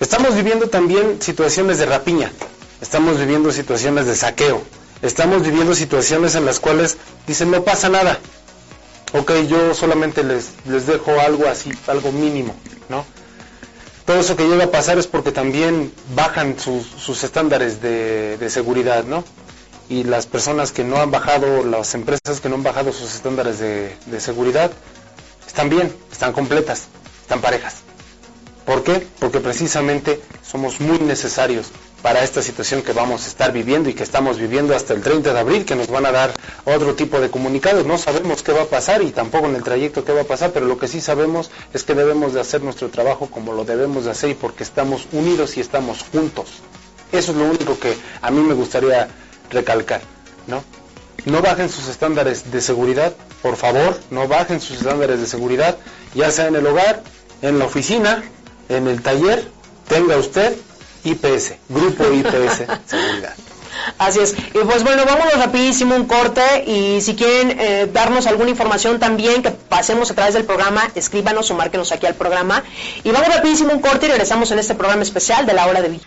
Estamos viviendo también situaciones de rapiña, estamos viviendo situaciones de saqueo, estamos viviendo situaciones en las cuales dicen no pasa nada. Ok, yo solamente les, les dejo algo así, algo mínimo, ¿no? Todo eso que llega a pasar es porque también bajan sus, estándares de, seguridad, ¿no? Y las personas que no han bajado, las empresas que no han bajado sus estándares de, de seguridad, están bien, están completas, están parejas. ¿Por qué? Porque precisamente somos muy necesarios para esta situación que vamos a estar viviendo y que estamos viviendo hasta el 30 de abril, que nos van a dar otro tipo de comunicados. No sabemos qué va a pasar y tampoco en el trayecto qué va a pasar, pero lo que sí sabemos es que debemos de hacer nuestro trabajo como lo debemos de hacer y porque estamos unidos y estamos juntos. Eso es lo único que a mí me gustaría recalcar, ¿no? No bajen sus estándares de seguridad, por favor, no bajen sus estándares de seguridad, ya sea en el hogar, en la oficina, en el taller tenga usted IPS, Grupo IPS Seguridad. Así es. Y pues bueno, vámonos rapidísimo un corte y si quieren eh, darnos alguna información también que pasemos a través del programa, escríbanos o márquenos aquí al programa. Y vamos rapidísimo un corte y regresamos en este programa especial de la hora de Villa.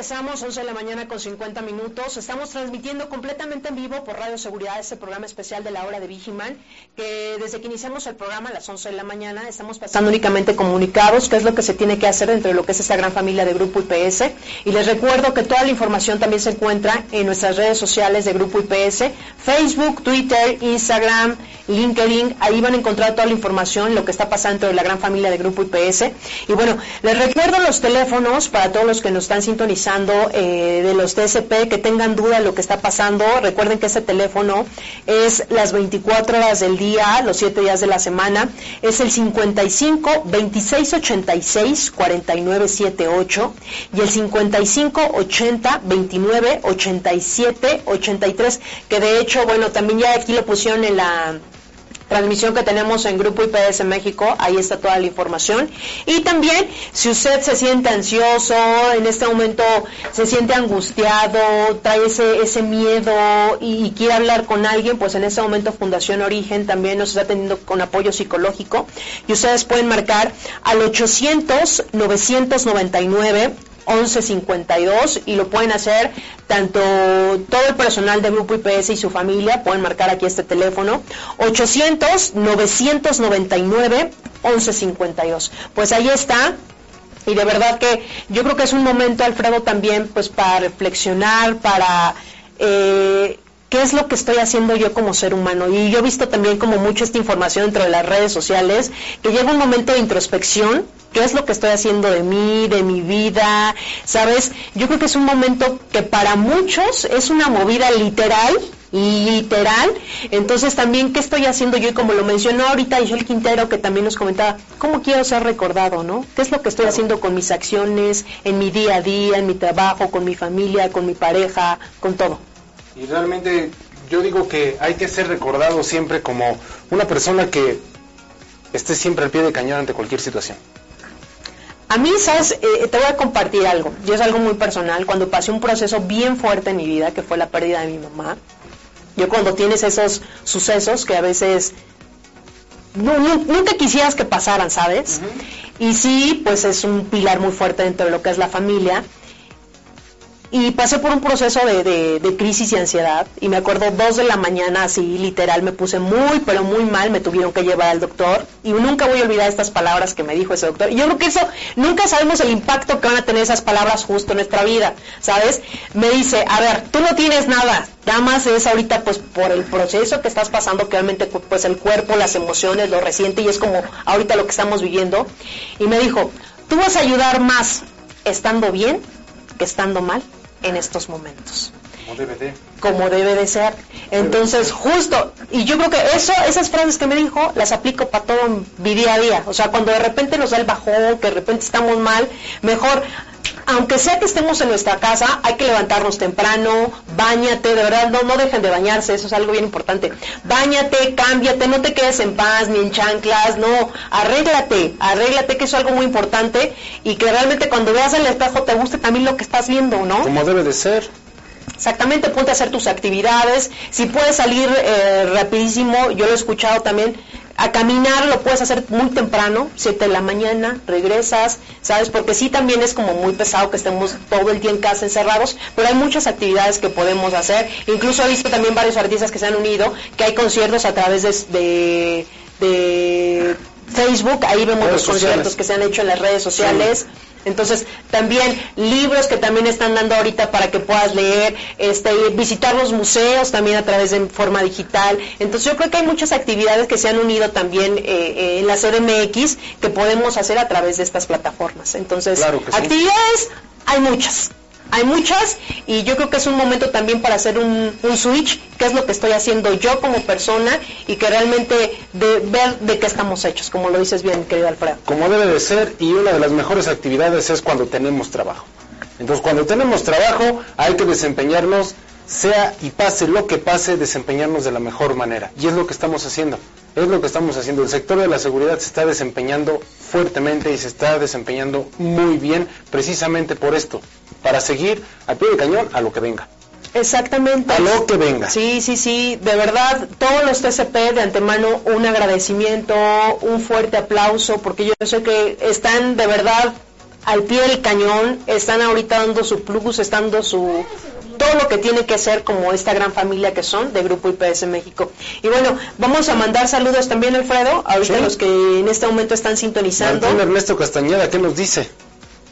Regresamos, 11 de la mañana con 50 minutos. Estamos transmitiendo completamente en vivo por Radio Seguridad este programa especial de la hora de Vigiman, que desde que iniciamos el programa a las 11 de la mañana estamos pasando únicamente comunicados, qué es lo que se tiene que hacer dentro de lo que es esta gran familia de Grupo IPS. Y les recuerdo que toda la información también se encuentra en nuestras redes sociales de Grupo IPS, Facebook, Twitter, Instagram, LinkedIn. Ahí van a encontrar toda la información, lo que está pasando dentro de la gran familia de Grupo IPS. Y bueno, les recuerdo los teléfonos para todos los que nos están sintonizando eh, de los TSP, que tengan duda de lo que está pasando. Recuerden que ese teléfono es las 24 horas del día, los 7 días de la semana. Es el 55 26 86 49 78 y el 55 80 29 87 83, que de hecho, bueno, también ya aquí lo pusieron en la transmisión que tenemos en Grupo IPS México, ahí está toda la información. Y también, si usted se siente ansioso, en este momento se siente angustiado, trae ese, ese miedo y, y quiere hablar con alguien, pues en este momento Fundación Origen también nos está teniendo con apoyo psicológico y ustedes pueden marcar al 800 999 1152 y lo pueden hacer tanto todo el personal de Grupo IPS y su familia, pueden marcar aquí este teléfono 800 999 1152. Pues ahí está, y de verdad que yo creo que es un momento, Alfredo, también pues para reflexionar, para eh, qué es lo que estoy haciendo yo como ser humano. Y yo he visto también como mucho esta información dentro de las redes sociales, que llega un momento de introspección, qué es lo que estoy haciendo de mí, de mi vida, ¿sabes? Yo creo que es un momento que para muchos es una movida literal literal. Entonces también, ¿qué estoy haciendo yo? Y como lo mencionó ahorita Joel Quintero, que también nos comentaba, ¿cómo quiero ser recordado, no? ¿Qué es lo que estoy haciendo con mis acciones, en mi día a día, en mi trabajo, con mi familia, con mi pareja, con todo? Y realmente yo digo que hay que ser recordado siempre como una persona que esté siempre al pie de cañón ante cualquier situación. A mí, ¿sabes? Eh, te voy a compartir algo. Yo es algo muy personal. Cuando pasé un proceso bien fuerte en mi vida, que fue la pérdida de mi mamá, yo cuando tienes esos sucesos que a veces no, nu- nunca quisieras que pasaran, ¿sabes? Y sí, pues es un pilar muy fuerte dentro de lo que es la familia. Y pasé por un proceso de, de- crisis y ansiedad. Y me acuerdo dos de la mañana, así literal, me puse muy, pero muy mal. Me tuvieron que llevar al doctor. Y nunca voy a olvidar estas palabras que me dijo ese doctor. Y yo creo que eso, nunca sabemos el impacto que van a tener esas palabras justo en nuestra vida, ¿sabes? Me dice, a ver, tú no tienes nada. Nada más es ahorita, pues, por el proceso que estás pasando, que obviamente, pues, el cuerpo, las emociones, lo reciente. Y es como ahorita lo que estamos viviendo. Y me dijo, tú vas a ayudar más estando bien que estando mal en estos momentos Como debe de. como debe de ser. Entonces, justo, y yo creo que eso, esas frases que me dijo, las aplico para todo mi día a día. O sea, cuando de repente nos da el bajón, que de repente estamos mal, mejor, aunque sea que estemos en nuestra casa, hay que levantarnos temprano, bañate, de verdad, no, no dejen de bañarse, eso es algo bien importante. Báñate, cámbiate, no te quedes en paz ni en chanclas, no, arréglate, arréglate, que eso es algo muy importante, y que realmente cuando veas el espejo te guste también lo que estás viendo, ¿no? Como debe de ser. Exactamente, ponte a hacer tus actividades. Si puedes salir eh, rapidísimo, yo lo he escuchado también, a caminar lo puedes hacer muy temprano, 7 de la mañana, regresas, ¿sabes? Porque sí también es como muy pesado que estemos todo el día en casa encerrados, pero hay muchas actividades que podemos hacer. Incluso he visto también varios artistas que se han unido, que hay conciertos a través de, de, de Facebook, ahí vemos Redes los conciertos sociales. que se han hecho en las redes sociales. Entonces, también libros que también están dando ahorita para que puedas leer, este, visitar los museos también a través de forma digital. Entonces, yo creo que hay muchas actividades que se han unido también eh, eh, en la CDMX que podemos hacer a través de estas plataformas. Entonces, Claro que sí. actividades hay muchas. Hay muchas y yo creo que es un momento también para hacer un, switch, que es lo que estoy haciendo yo como persona y que realmente de ver de qué estamos hechos, como lo dices bien, querido Alfredo. Como debe de ser y una de las mejores actividades es cuando tenemos trabajo. Entonces, cuando tenemos trabajo, hay que desempeñarnos, sea y pase lo que pase, desempeñarnos de la mejor manera. Y es lo que estamos haciendo. Es lo que estamos haciendo. El sector de la seguridad se está desempeñando fuertemente y se está desempeñando muy bien precisamente por esto, para seguir al pie de cañón a lo que venga. Exactamente. A lo que venga. Sí, sí, sí, de verdad, todos los TCP de antemano un agradecimiento, un fuerte aplauso, porque yo sé que están de verdad al pie del cañón, están ahorita dando su plus, están dando su todo lo que tiene que ser como esta gran familia que son de Grupo IPS México. Y bueno, vamos a mandar saludos también, Alfredo, ahorita Sí. los que en este momento están sintonizando. Martín Ernesto Castañeda, ¿qué nos dice?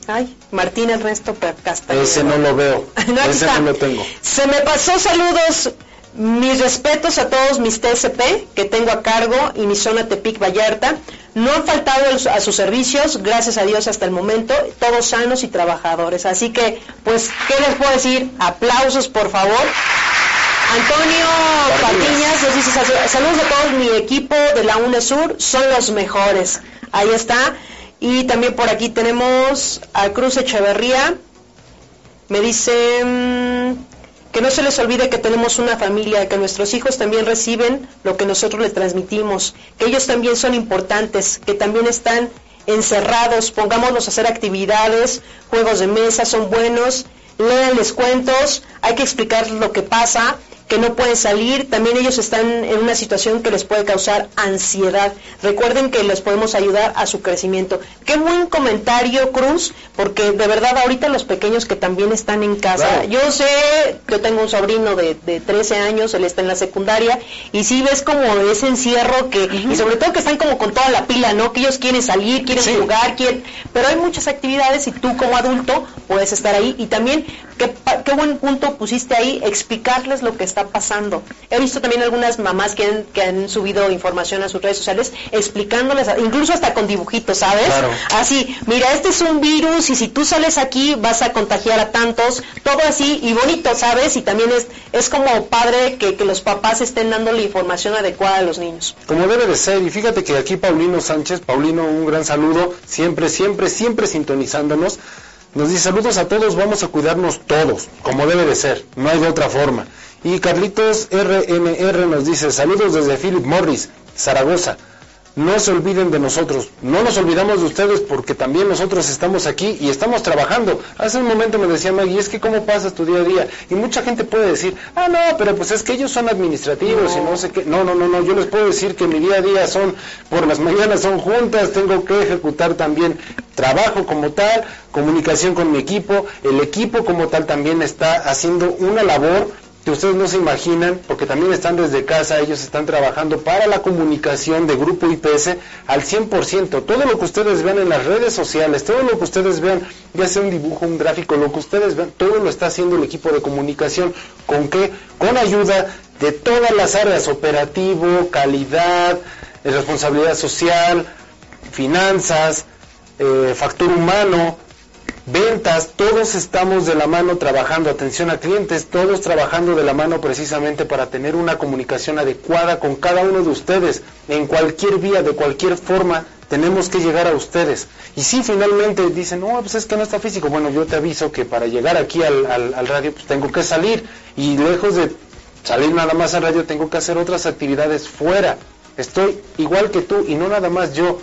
Ay, Martín Ernesto Castañeda. Ese no lo veo. No, Ese está. no lo tengo. Se me pasó saludos, mis respetos a todos mis TSP que tengo a cargo y mi zona Tepic Vallarta. No han faltado a sus servicios, gracias a Dios hasta el momento, todos sanos y trabajadores. Así que, pues, ¿qué les puedo decir? Aplausos, por favor. Antonio Patiñas nos dice "Sal- saludos a todos mi equipo de la UNESUR, son los mejores. Ahí está. Y también por aquí tenemos a Cruz Echeverría, me dice mm, que no se les olvide que tenemos una familia, que nuestros hijos también reciben lo que nosotros les transmitimos, que ellos también son importantes, que también están encerrados, pongámoslos a hacer actividades, juegos de mesa, son buenos, léanles cuentos, hay que explicar lo que pasa, que no pueden salir, también ellos están en una situación que les puede causar ansiedad. Recuerden que les podemos ayudar a su crecimiento. Qué buen comentario, Cruz, porque de verdad ahorita los pequeños que también están en casa, Claro. yo sé, yo tengo un sobrino de, de 13 años, él está en la secundaria, y sí ves como ese encierro que, y sobre todo que están como con toda la pila, ¿no? Que ellos quieren salir, quieren Sí. jugar, quieren, pero hay muchas actividades y tú como adulto puedes estar ahí y también qué, qué buen punto pusiste ahí, explicarles lo que está pasando. He visto también algunas mamás que han, que han subido información a sus redes sociales explicándoles, incluso hasta con dibujitos, ¿sabes? Claro. Así, mira, este es un virus y si tú sales aquí vas a contagiar a tantos, todo así y bonito, ¿sabes? Y también es, es como padre que, que los papás estén dando la información adecuada a los niños. Como debe de ser, y fíjate que aquí Paulino Sánchez, Paulino, un gran saludo, siempre, siempre, siempre sintonizándonos. Nos dice saludos a todos, vamos a cuidarnos todos, como debe de ser, no hay de otra forma. Y Carlitos RNR nos dice saludos desde Philip Morris, Zaragoza. No se olviden de nosotros, no nos olvidamos de ustedes porque también nosotros estamos aquí y estamos trabajando. Hace un momento me decía Maggie, es que cómo pasas tu día a día. Y mucha gente puede decir, ah, no, pero pues es que ellos son administrativos y no sé qué. No, no, no, no, yo les puedo decir que mi día a día son, por las mañanas son juntas, tengo que ejecutar también trabajo como tal, comunicación con mi equipo, el equipo como tal también está haciendo una labor que ustedes no se imaginan, porque también están desde casa, ellos están trabajando para la comunicación de Grupo IPS al 100%. Todo lo que ustedes vean en las redes sociales, todo lo que ustedes vean, ya sea un dibujo, un gráfico, lo que ustedes vean, todo lo está haciendo el equipo de comunicación. ¿Con qué? Con ayuda de todas las áreas, operativo, calidad, eh, responsabilidad social, finanzas, eh, factor humano, ventas, todos estamos de la mano trabajando, atención a clientes, todos trabajando de la mano precisamente para tener una comunicación adecuada con cada uno de ustedes, en cualquier vía, de cualquier forma, tenemos que llegar a ustedes. Y si finalmente dicen, no, pues es que no está físico, bueno, yo te aviso que para llegar aquí al, al- al radio, pues tengo que salir, y lejos de salir nada más al radio, tengo que hacer otras actividades fuera. Estoy igual que tú, y no nada más yo,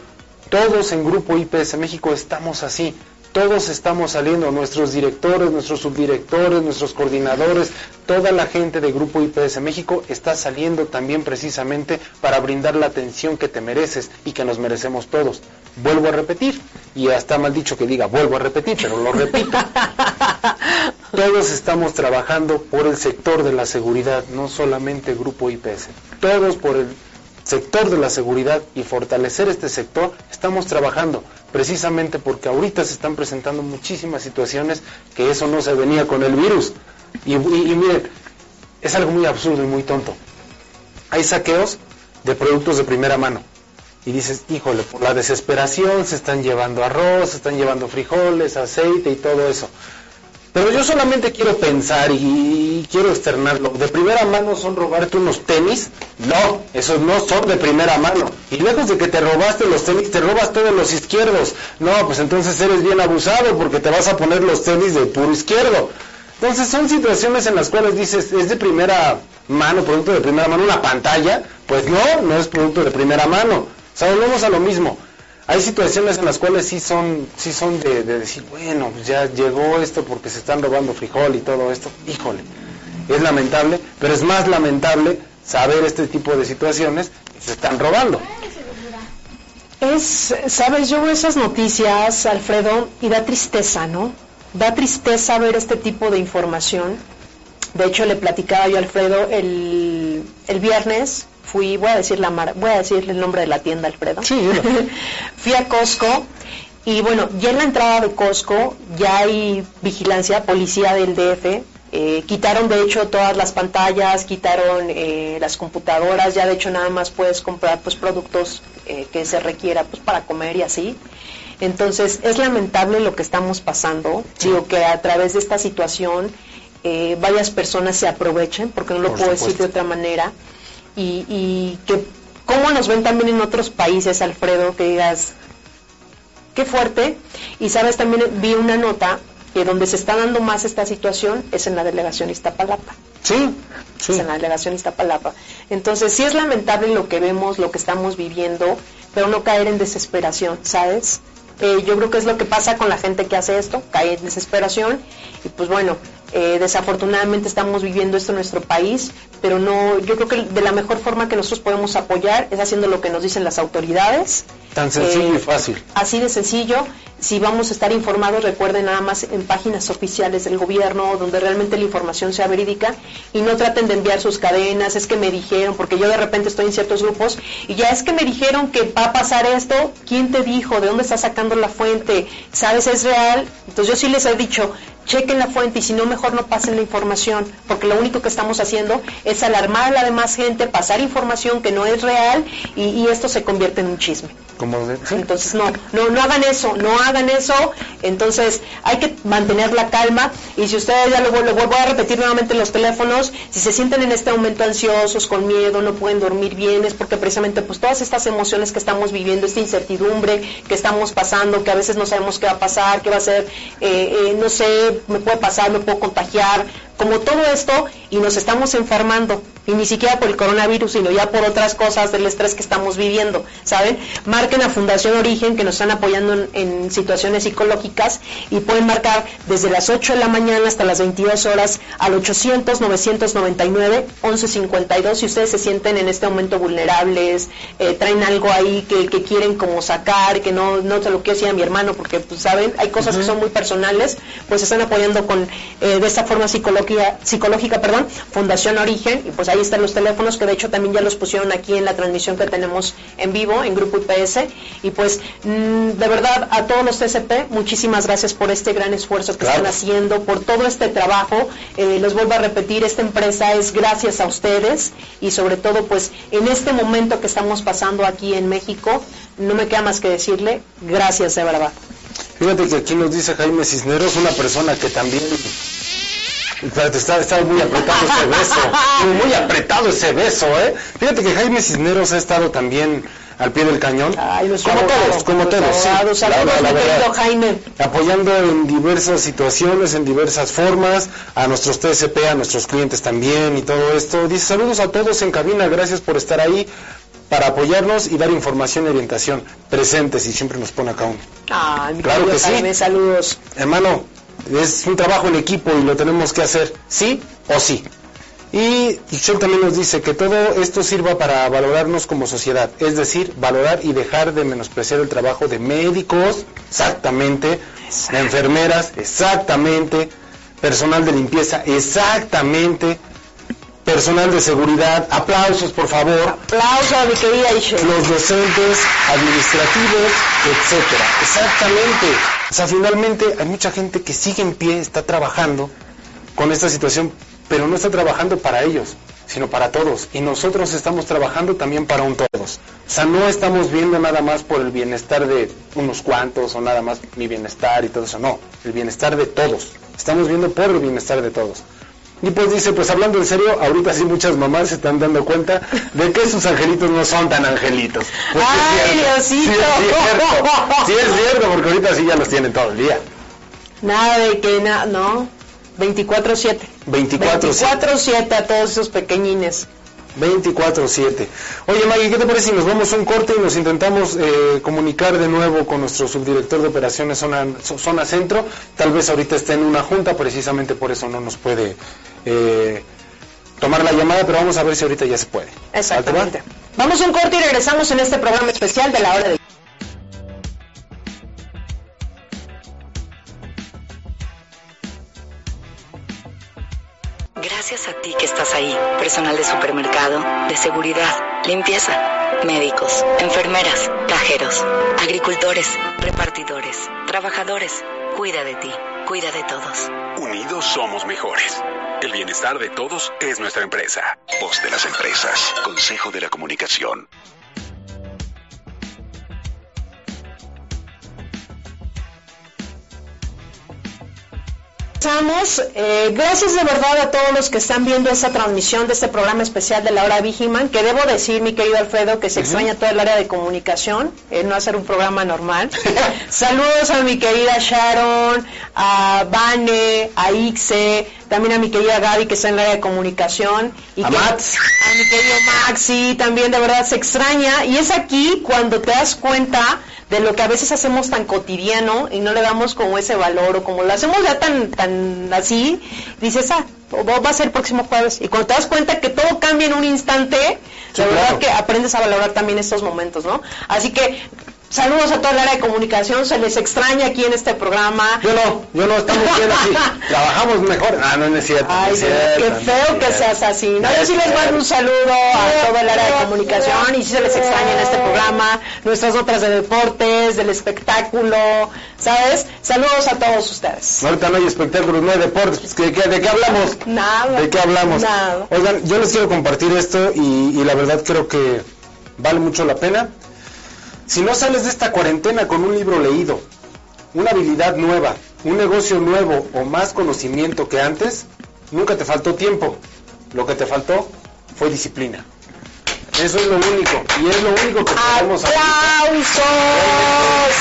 todos en Grupo IPS México estamos así. Todos estamos saliendo, nuestros directores, nuestros subdirectores, nuestros coordinadores, toda la gente de Grupo IPS México está saliendo también precisamente para brindar la atención que te mereces y que nos merecemos todos. Vuelvo a repetir, y hasta mal dicho que diga vuelvo a repetir, pero lo repito. Todos estamos trabajando por el sector de la seguridad, no solamente Grupo IPS. Todos por el sector de la seguridad y fortalecer este sector, estamos trabajando precisamente porque ahorita se están presentando muchísimas situaciones que eso no se venía con el virus. Y, miren, es algo muy absurdo y muy tonto. Hay saqueos de productos de primera mano. Y dices, híjole, por la desesperación se están llevando arroz, se están llevando frijoles, aceite y todo eso. Pero yo solamente quiero pensar y quiero externarlo. ¿De primera mano son robarte unos tenis? No, esos no son de primera mano. Y lejos de que te robaste los tenis, te robas todos los izquierdos. No, pues entonces eres bien abusado porque te vas a poner los tenis de puro izquierdo. Entonces son situaciones en las cuales dices, es de primera mano, producto de primera mano, una pantalla. Pues no, no es producto de primera mano. O sea, volvemos a lo mismo hay situaciones en las cuales sí son, sí son de, decir, bueno, pues ya llegó esto porque se están robando frijol y todo esto. Híjole, es lamentable, pero es más lamentable saber este tipo de situaciones que se están robando. Es, sabes, yo veo esas noticias, Alfredo, y da tristeza, ¿no? Da tristeza ver este tipo de información. De hecho, le platicaba yo a Alfredo el, el viernes, fui, voy a decir la voy a decir el nombre de la tienda, Alfredo. Sí, fui a Costco y bueno, ya en la entrada de Costco ya hay vigilancia, policía del DF. Eh, quitaron de hecho todas las pantallas, quitaron eh, las computadoras, ya de hecho nada más puedes comprar pues productos eh, que se requiera pues para comer y así. Entonces es lamentable lo que estamos pasando. Digo que a través de esta situación varias personas se aprovechen, porque no lo puedo decir de otra manera y, que cómo nos ven también en otros países, Alfredo, que digas, qué fuerte. Y sabes, también vi una nota que donde se está dando más esta situación es en la delegación Iztapalapa. Sí, sí. Es en la delegación Iztapalapa. Entonces, sí es lamentable lo que vemos, lo que estamos viviendo, pero no caer en desesperación, ¿sabes? Eh, yo creo que es lo que pasa con la gente que hace esto, cae en desesperación y pues bueno, eh, desafortunadamente estamos viviendo esto en nuestro país, pero no, yo creo que de la mejor forma que nosotros podemos apoyar es haciendo lo que nos dicen las autoridades. Tan sencillo y eh, fácil. Así de sencillo. Si vamos a estar informados, recuerden nada más en páginas oficiales del gobierno, donde realmente la información sea verídica y no traten de enviar sus cadenas, es que me dijeron, porque yo de repente estoy en ciertos grupos y ya es que me dijeron que va a pasar esto, ¿quién te dijo? ¿De dónde está sacando la fuente? ¿Sabes? ¿Es real? Entonces yo sí les he dicho, chequen la fuente y si no, mejor no pasen la información, porque lo único que estamos haciendo es alarmar a la demás gente, pasar información que no es real y, esto se convierte en un chisme. Entonces, no, no, no hagan eso, no hagan eso. Entonces, hay que mantener la calma y si ustedes, ya lo, lo vuelvo a repetir nuevamente los teléfonos, si se sienten en este momento ansiosos, con miedo, no pueden dormir bien, es porque precisamente pues todas estas emociones que estamos viviendo, esta incertidumbre que estamos pasando, que a veces no sabemos qué va a pasar, qué va a ser, eh, eh, no sé, me puede pasar, me puedo contagiar, como todo esto y nos estamos enfermando y ni siquiera por el coronavirus, sino ya por otras cosas del estrés que estamos viviendo, ¿saben? Marquen a Fundación Origen que nos están apoyando en, situaciones psicológicas y pueden marcar desde las 8 de la mañana hasta las 22 horas al 800 999 1152 si ustedes se sienten en este momento vulnerables, eh, traen algo ahí que, quieren como sacar, que no, no se lo quiero decir a mi hermano porque pues saben, hay cosas que son muy personales, pues están apoyando con eh, de esta forma psicológica psicológica, perdón, Fundación Origen, y pues ahí están los teléfonos que de hecho también ya los pusieron aquí en la transmisión que tenemos en vivo en Grupo IPS. Y pues mm, de verdad a todos los TCP, muchísimas gracias por este gran esfuerzo que están haciendo, por todo este trabajo. Eh, les vuelvo a repetir, esta empresa es gracias a ustedes y sobre todo pues en este momento que estamos pasando aquí en México, no me queda más que decirle gracias de verdad. Fíjate que aquí nos dice Jaime Cisneros, una persona que también está, muy apretado ese beso. Muy apretado ese beso, ¿eh? Fíjate que Jaime Cisneros ha estado también al pie del cañón. como todos, como todos. Jaime. Apoyando en diversas situaciones, en diversas formas, a nuestros TSP, a nuestros clientes también y todo esto. Dice saludos a todos en cabina, gracias por estar ahí para apoyarnos y dar información y orientación presentes y siempre nos pone acá un. claro que sí. saludos. Hermano, es un trabajo en equipo y lo tenemos que hacer, sí o sí. Y Michelle también nos dice que todo esto sirva para valorarnos como sociedad, es decir, valorar y dejar de menospreciar el trabajo de médicos, exactamente, de enfermeras, exactamente, personal de limpieza, exactamente, personal de seguridad, aplausos por favor. Aplausos a mi querida Los docentes, administrativos, etcétera. Exactamente. O sea, finalmente hay mucha gente que sigue en pie, está trabajando con esta situación, pero no está trabajando para ellos, sino para todos. Y nosotros estamos trabajando también para un todos. O sea, no estamos viendo nada más por el bienestar de unos cuantos o nada más mi bienestar y todo eso. No, el bienestar de todos. Estamos viendo por el bienestar de todos. Y pues dice, pues hablando en serio, ahorita sí muchas mamás se están dando cuenta de que sus angelitos no son tan angelitos. Pues sí es ¡Ay, cierto, Diosito! Sí es cierto, sí es cierto, porque ahorita sí ya los tienen todo el día. Nada de que, na- no, 24-7. 24/7. 24-7 a todos esos pequeñines. 24-7. Oye Maggie, ¿qué te parece si nos vamos a un corte y nos intentamos eh, comunicar de nuevo con nuestro subdirector de operaciones zona, zo- zona Centro? Tal vez ahorita esté en una junta, precisamente por eso no nos puede eh, tomar la llamada, pero vamos a ver si ahorita ya se puede. Exactamente. Vamos un corte y regresamos en este programa especial de la hora de... Gracias a ti que estás ahí, personal de supermercado, de seguridad, limpieza, médicos, enfermeras, cajeros, agricultores, repartidores, trabajadores. Cuida de ti, cuida de todos. Unidos somos mejores. El bienestar de todos es nuestra empresa. Voz de las empresas. Consejo de la Comunicación. Eh, gracias de verdad a todos los que están viendo esta transmisión de este programa especial de la hora Vigiman, que debo decir, mi querido Alfredo, que se extraña todo el área de comunicación, eh, no hacer un programa normal. Saludos a mi querida Sharon, a Vane, a Ixe, también a mi querida Gaby que está en el área de comunicación. Y A que- Max. A mi querido Maxi, también de verdad se extraña. Y es aquí cuando te das cuenta de lo que a veces hacemos tan cotidiano y no le damos como ese valor o como lo hacemos ya tan tan así, dices, ah, va a ser el próximo jueves. Y cuando te das cuenta que todo cambia en un instante, Sí, la verdad claro. que aprendes a valorar también estos momentos, ¿no? Así que saludos a toda el área de comunicación, se les extraña aquí en este programa. Yo no, yo no, estamos bien así. Trabajamos mejor. Ah, no, no es cierto. no Ay, es Dios, cierto, qué no feo que seas así. No, yo sí les mando un saludo a todo el área de comunicación y sí se les extraña en este programa, nuestras notas de deportes, del espectáculo, ¿sabes? Saludos a todos ustedes. Ahorita no hay espectáculos, no hay deportes. Pues, ¿de, qué, de qué hablamos? Nada. ¿De qué hablamos? Nada. Oigan, yo les quiero compartir esto y, y la verdad creo que vale mucho la pena. Si no sales de esta cuarentena con un libro leído, una habilidad nueva, un negocio nuevo o más conocimiento que antes, nunca te faltó tiempo. Lo que te faltó fue disciplina. Eso es lo único. Y es lo único que podemos hacer. ¡Aplausos!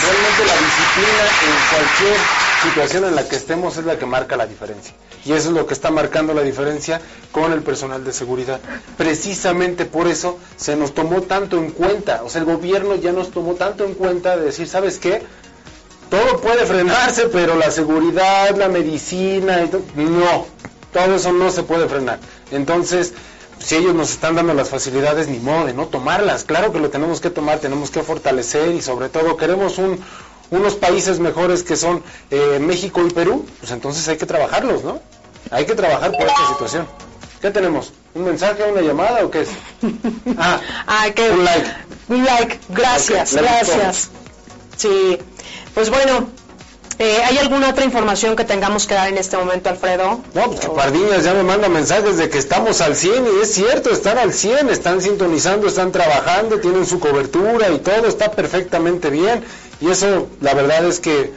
Realmente la disciplina en cualquier situación en la que estemos es la que marca la diferencia. Y eso es lo que está marcando la diferencia con el personal de seguridad. Precisamente por eso se nos tomó tanto en cuenta, o sea, el gobierno ya nos tomó tanto en cuenta de decir, ¿sabes qué? Todo puede frenarse, pero la seguridad, la medicina, y to- no, todo eso no se puede frenar. Entonces, si ellos nos están dando las facilidades, ni modo de no tomarlas. Claro que lo tenemos que tomar, tenemos que fortalecer y sobre todo queremos un, unos países mejores que son eh, México y Perú, pues entonces hay que trabajarlos, ¿no? Hay que trabajar por esta situación. ¿Qué tenemos? ¿Un mensaje, una llamada o qué es? Ah, Ay, qué Un like. Un like, gracias, gracias. Sí, pues bueno, eh, ¿hay alguna otra información que tengamos que dar en este momento, Alfredo? No, pues Chapardiñas ya me manda mensajes de que estamos al 100 y es cierto, están al 100, están sintonizando, están trabajando, tienen su cobertura y todo está perfectamente bien. Y eso, la verdad es que,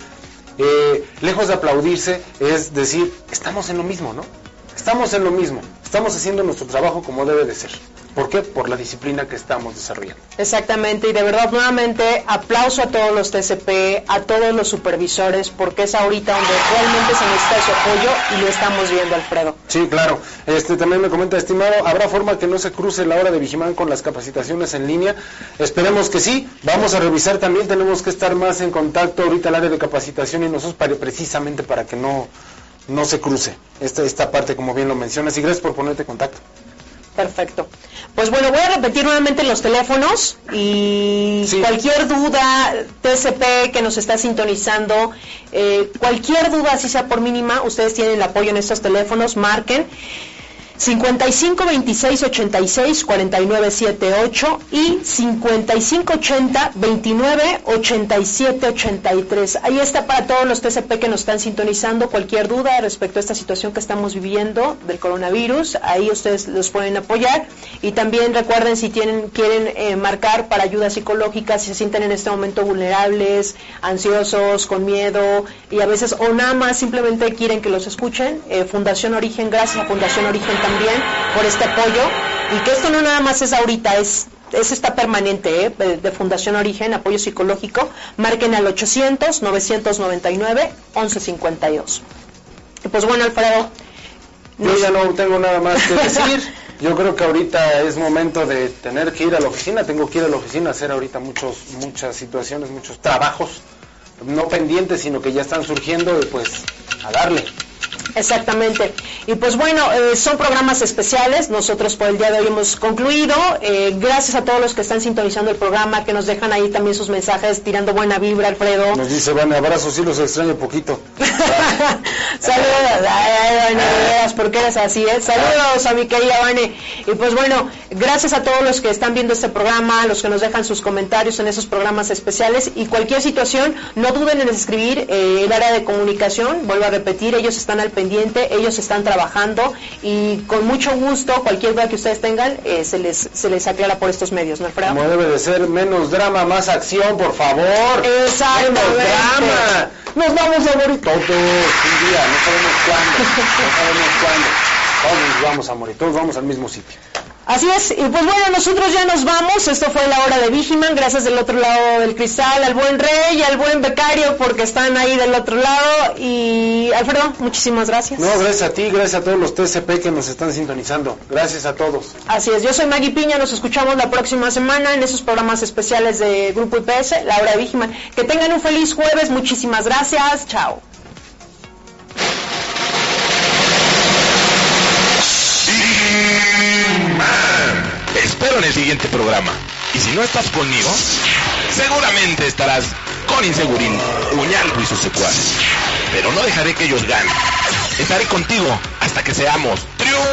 eh, lejos de aplaudirse, es decir, estamos en lo mismo, ¿no? Estamos en lo mismo, estamos haciendo nuestro trabajo como debe de ser. ¿Por qué? Por la disciplina que estamos desarrollando. Exactamente, y de verdad nuevamente aplauso a todos los TCP, a todos los supervisores, porque es ahorita donde realmente se necesita su apoyo y lo estamos viendo, Alfredo. Sí, claro. Este también me comenta, estimado, ¿habrá forma que no se cruce la hora de Vigimán con las capacitaciones en línea? Esperemos que sí. Vamos a revisar también, tenemos que estar más en contacto ahorita el área de capacitación y nosotros para, precisamente para que no, no se cruce esta, esta parte, como bien lo mencionas. Y gracias por ponerte en contacto. Perfecto. Pues bueno, voy a repetir nuevamente los teléfonos y Sí. cualquier duda, TCP que nos está sintonizando, eh, cualquier duda, si sea por mínima, ustedes tienen el apoyo en estos teléfonos, marquen. 55 26 86 49 78 y 55 80 29 87 83. Ahí está para todos los TCP que nos están sintonizando. Cualquier duda respecto a esta situación que estamos viviendo del coronavirus, ahí ustedes los pueden apoyar. Y también recuerden si tienen quieren eh, marcar para ayuda psicológica, si se sienten en este momento vulnerables, ansiosos, con miedo y a veces o nada más simplemente quieren que los escuchen. Eh, Fundación Origen, gracias a Fundación Origen también por este apoyo y que esto no nada más es ahorita, es es está permanente ¿eh? de Fundación Origen, apoyo psicológico, marquen al 800-999-1152. Y pues bueno, Alfredo. Yo ya no tengo nada más que decir. Yo creo que ahorita es momento de tener que ir a la oficina. Tengo que ir a la oficina a hacer ahorita muchos, muchas situaciones, muchos trabajos, no pendientes, sino que ya están surgiendo y pues a darle. Exactamente. Y pues bueno, eh, son programas especiales. Nosotros por el día de hoy hemos concluido. Eh, gracias a todos los que están sintonizando el programa, que nos dejan ahí también sus mensajes tirando buena vibra, Alfredo. Nos dice, van abrazos, sí los extraño poquito. Saludos, ay, ay, porque eres así, ¿eh? Saludos a mi querida Vane. Y pues bueno, gracias a todos los que están viendo este programa, los que nos dejan sus comentarios en esos programas especiales y cualquier situación, no duden en escribir eh, el área de comunicación, vuelvo a repetir, ellos están al pendiente, ellos están trabajando y con mucho gusto, cualquier duda que ustedes tengan, eh, se, les, se les aclara por estos medios, ¿no, Alfredo? Como debe de ser, menos drama, más acción, por favor. Exactamente. Menos drama. Nos vamos a morir todos un día, no sabemos cuándo, no sabemos cuándo. Todos vamos a morir, todos vamos al mismo sitio. Así es, y pues bueno, nosotros ya nos vamos, esto fue la hora de Vigiman, gracias del otro lado del cristal al buen rey y al buen becario porque están ahí del otro lado y Alfredo, muchísimas gracias. No, gracias a ti, gracias a todos los TCP que nos están sintonizando, gracias a todos. Así es, yo soy Maggie Piña, nos escuchamos la próxima semana en esos programas especiales de Grupo IPS, la hora de Vigiman. Que tengan un feliz jueves, muchísimas gracias, chao. Te espero en el siguiente programa. Y si no estás conmigo, seguramente estarás con Insegurín, Uñaldo y sus secuaces. Pero no dejaré que ellos ganen. Estaré contigo hasta que seamos triunfadores.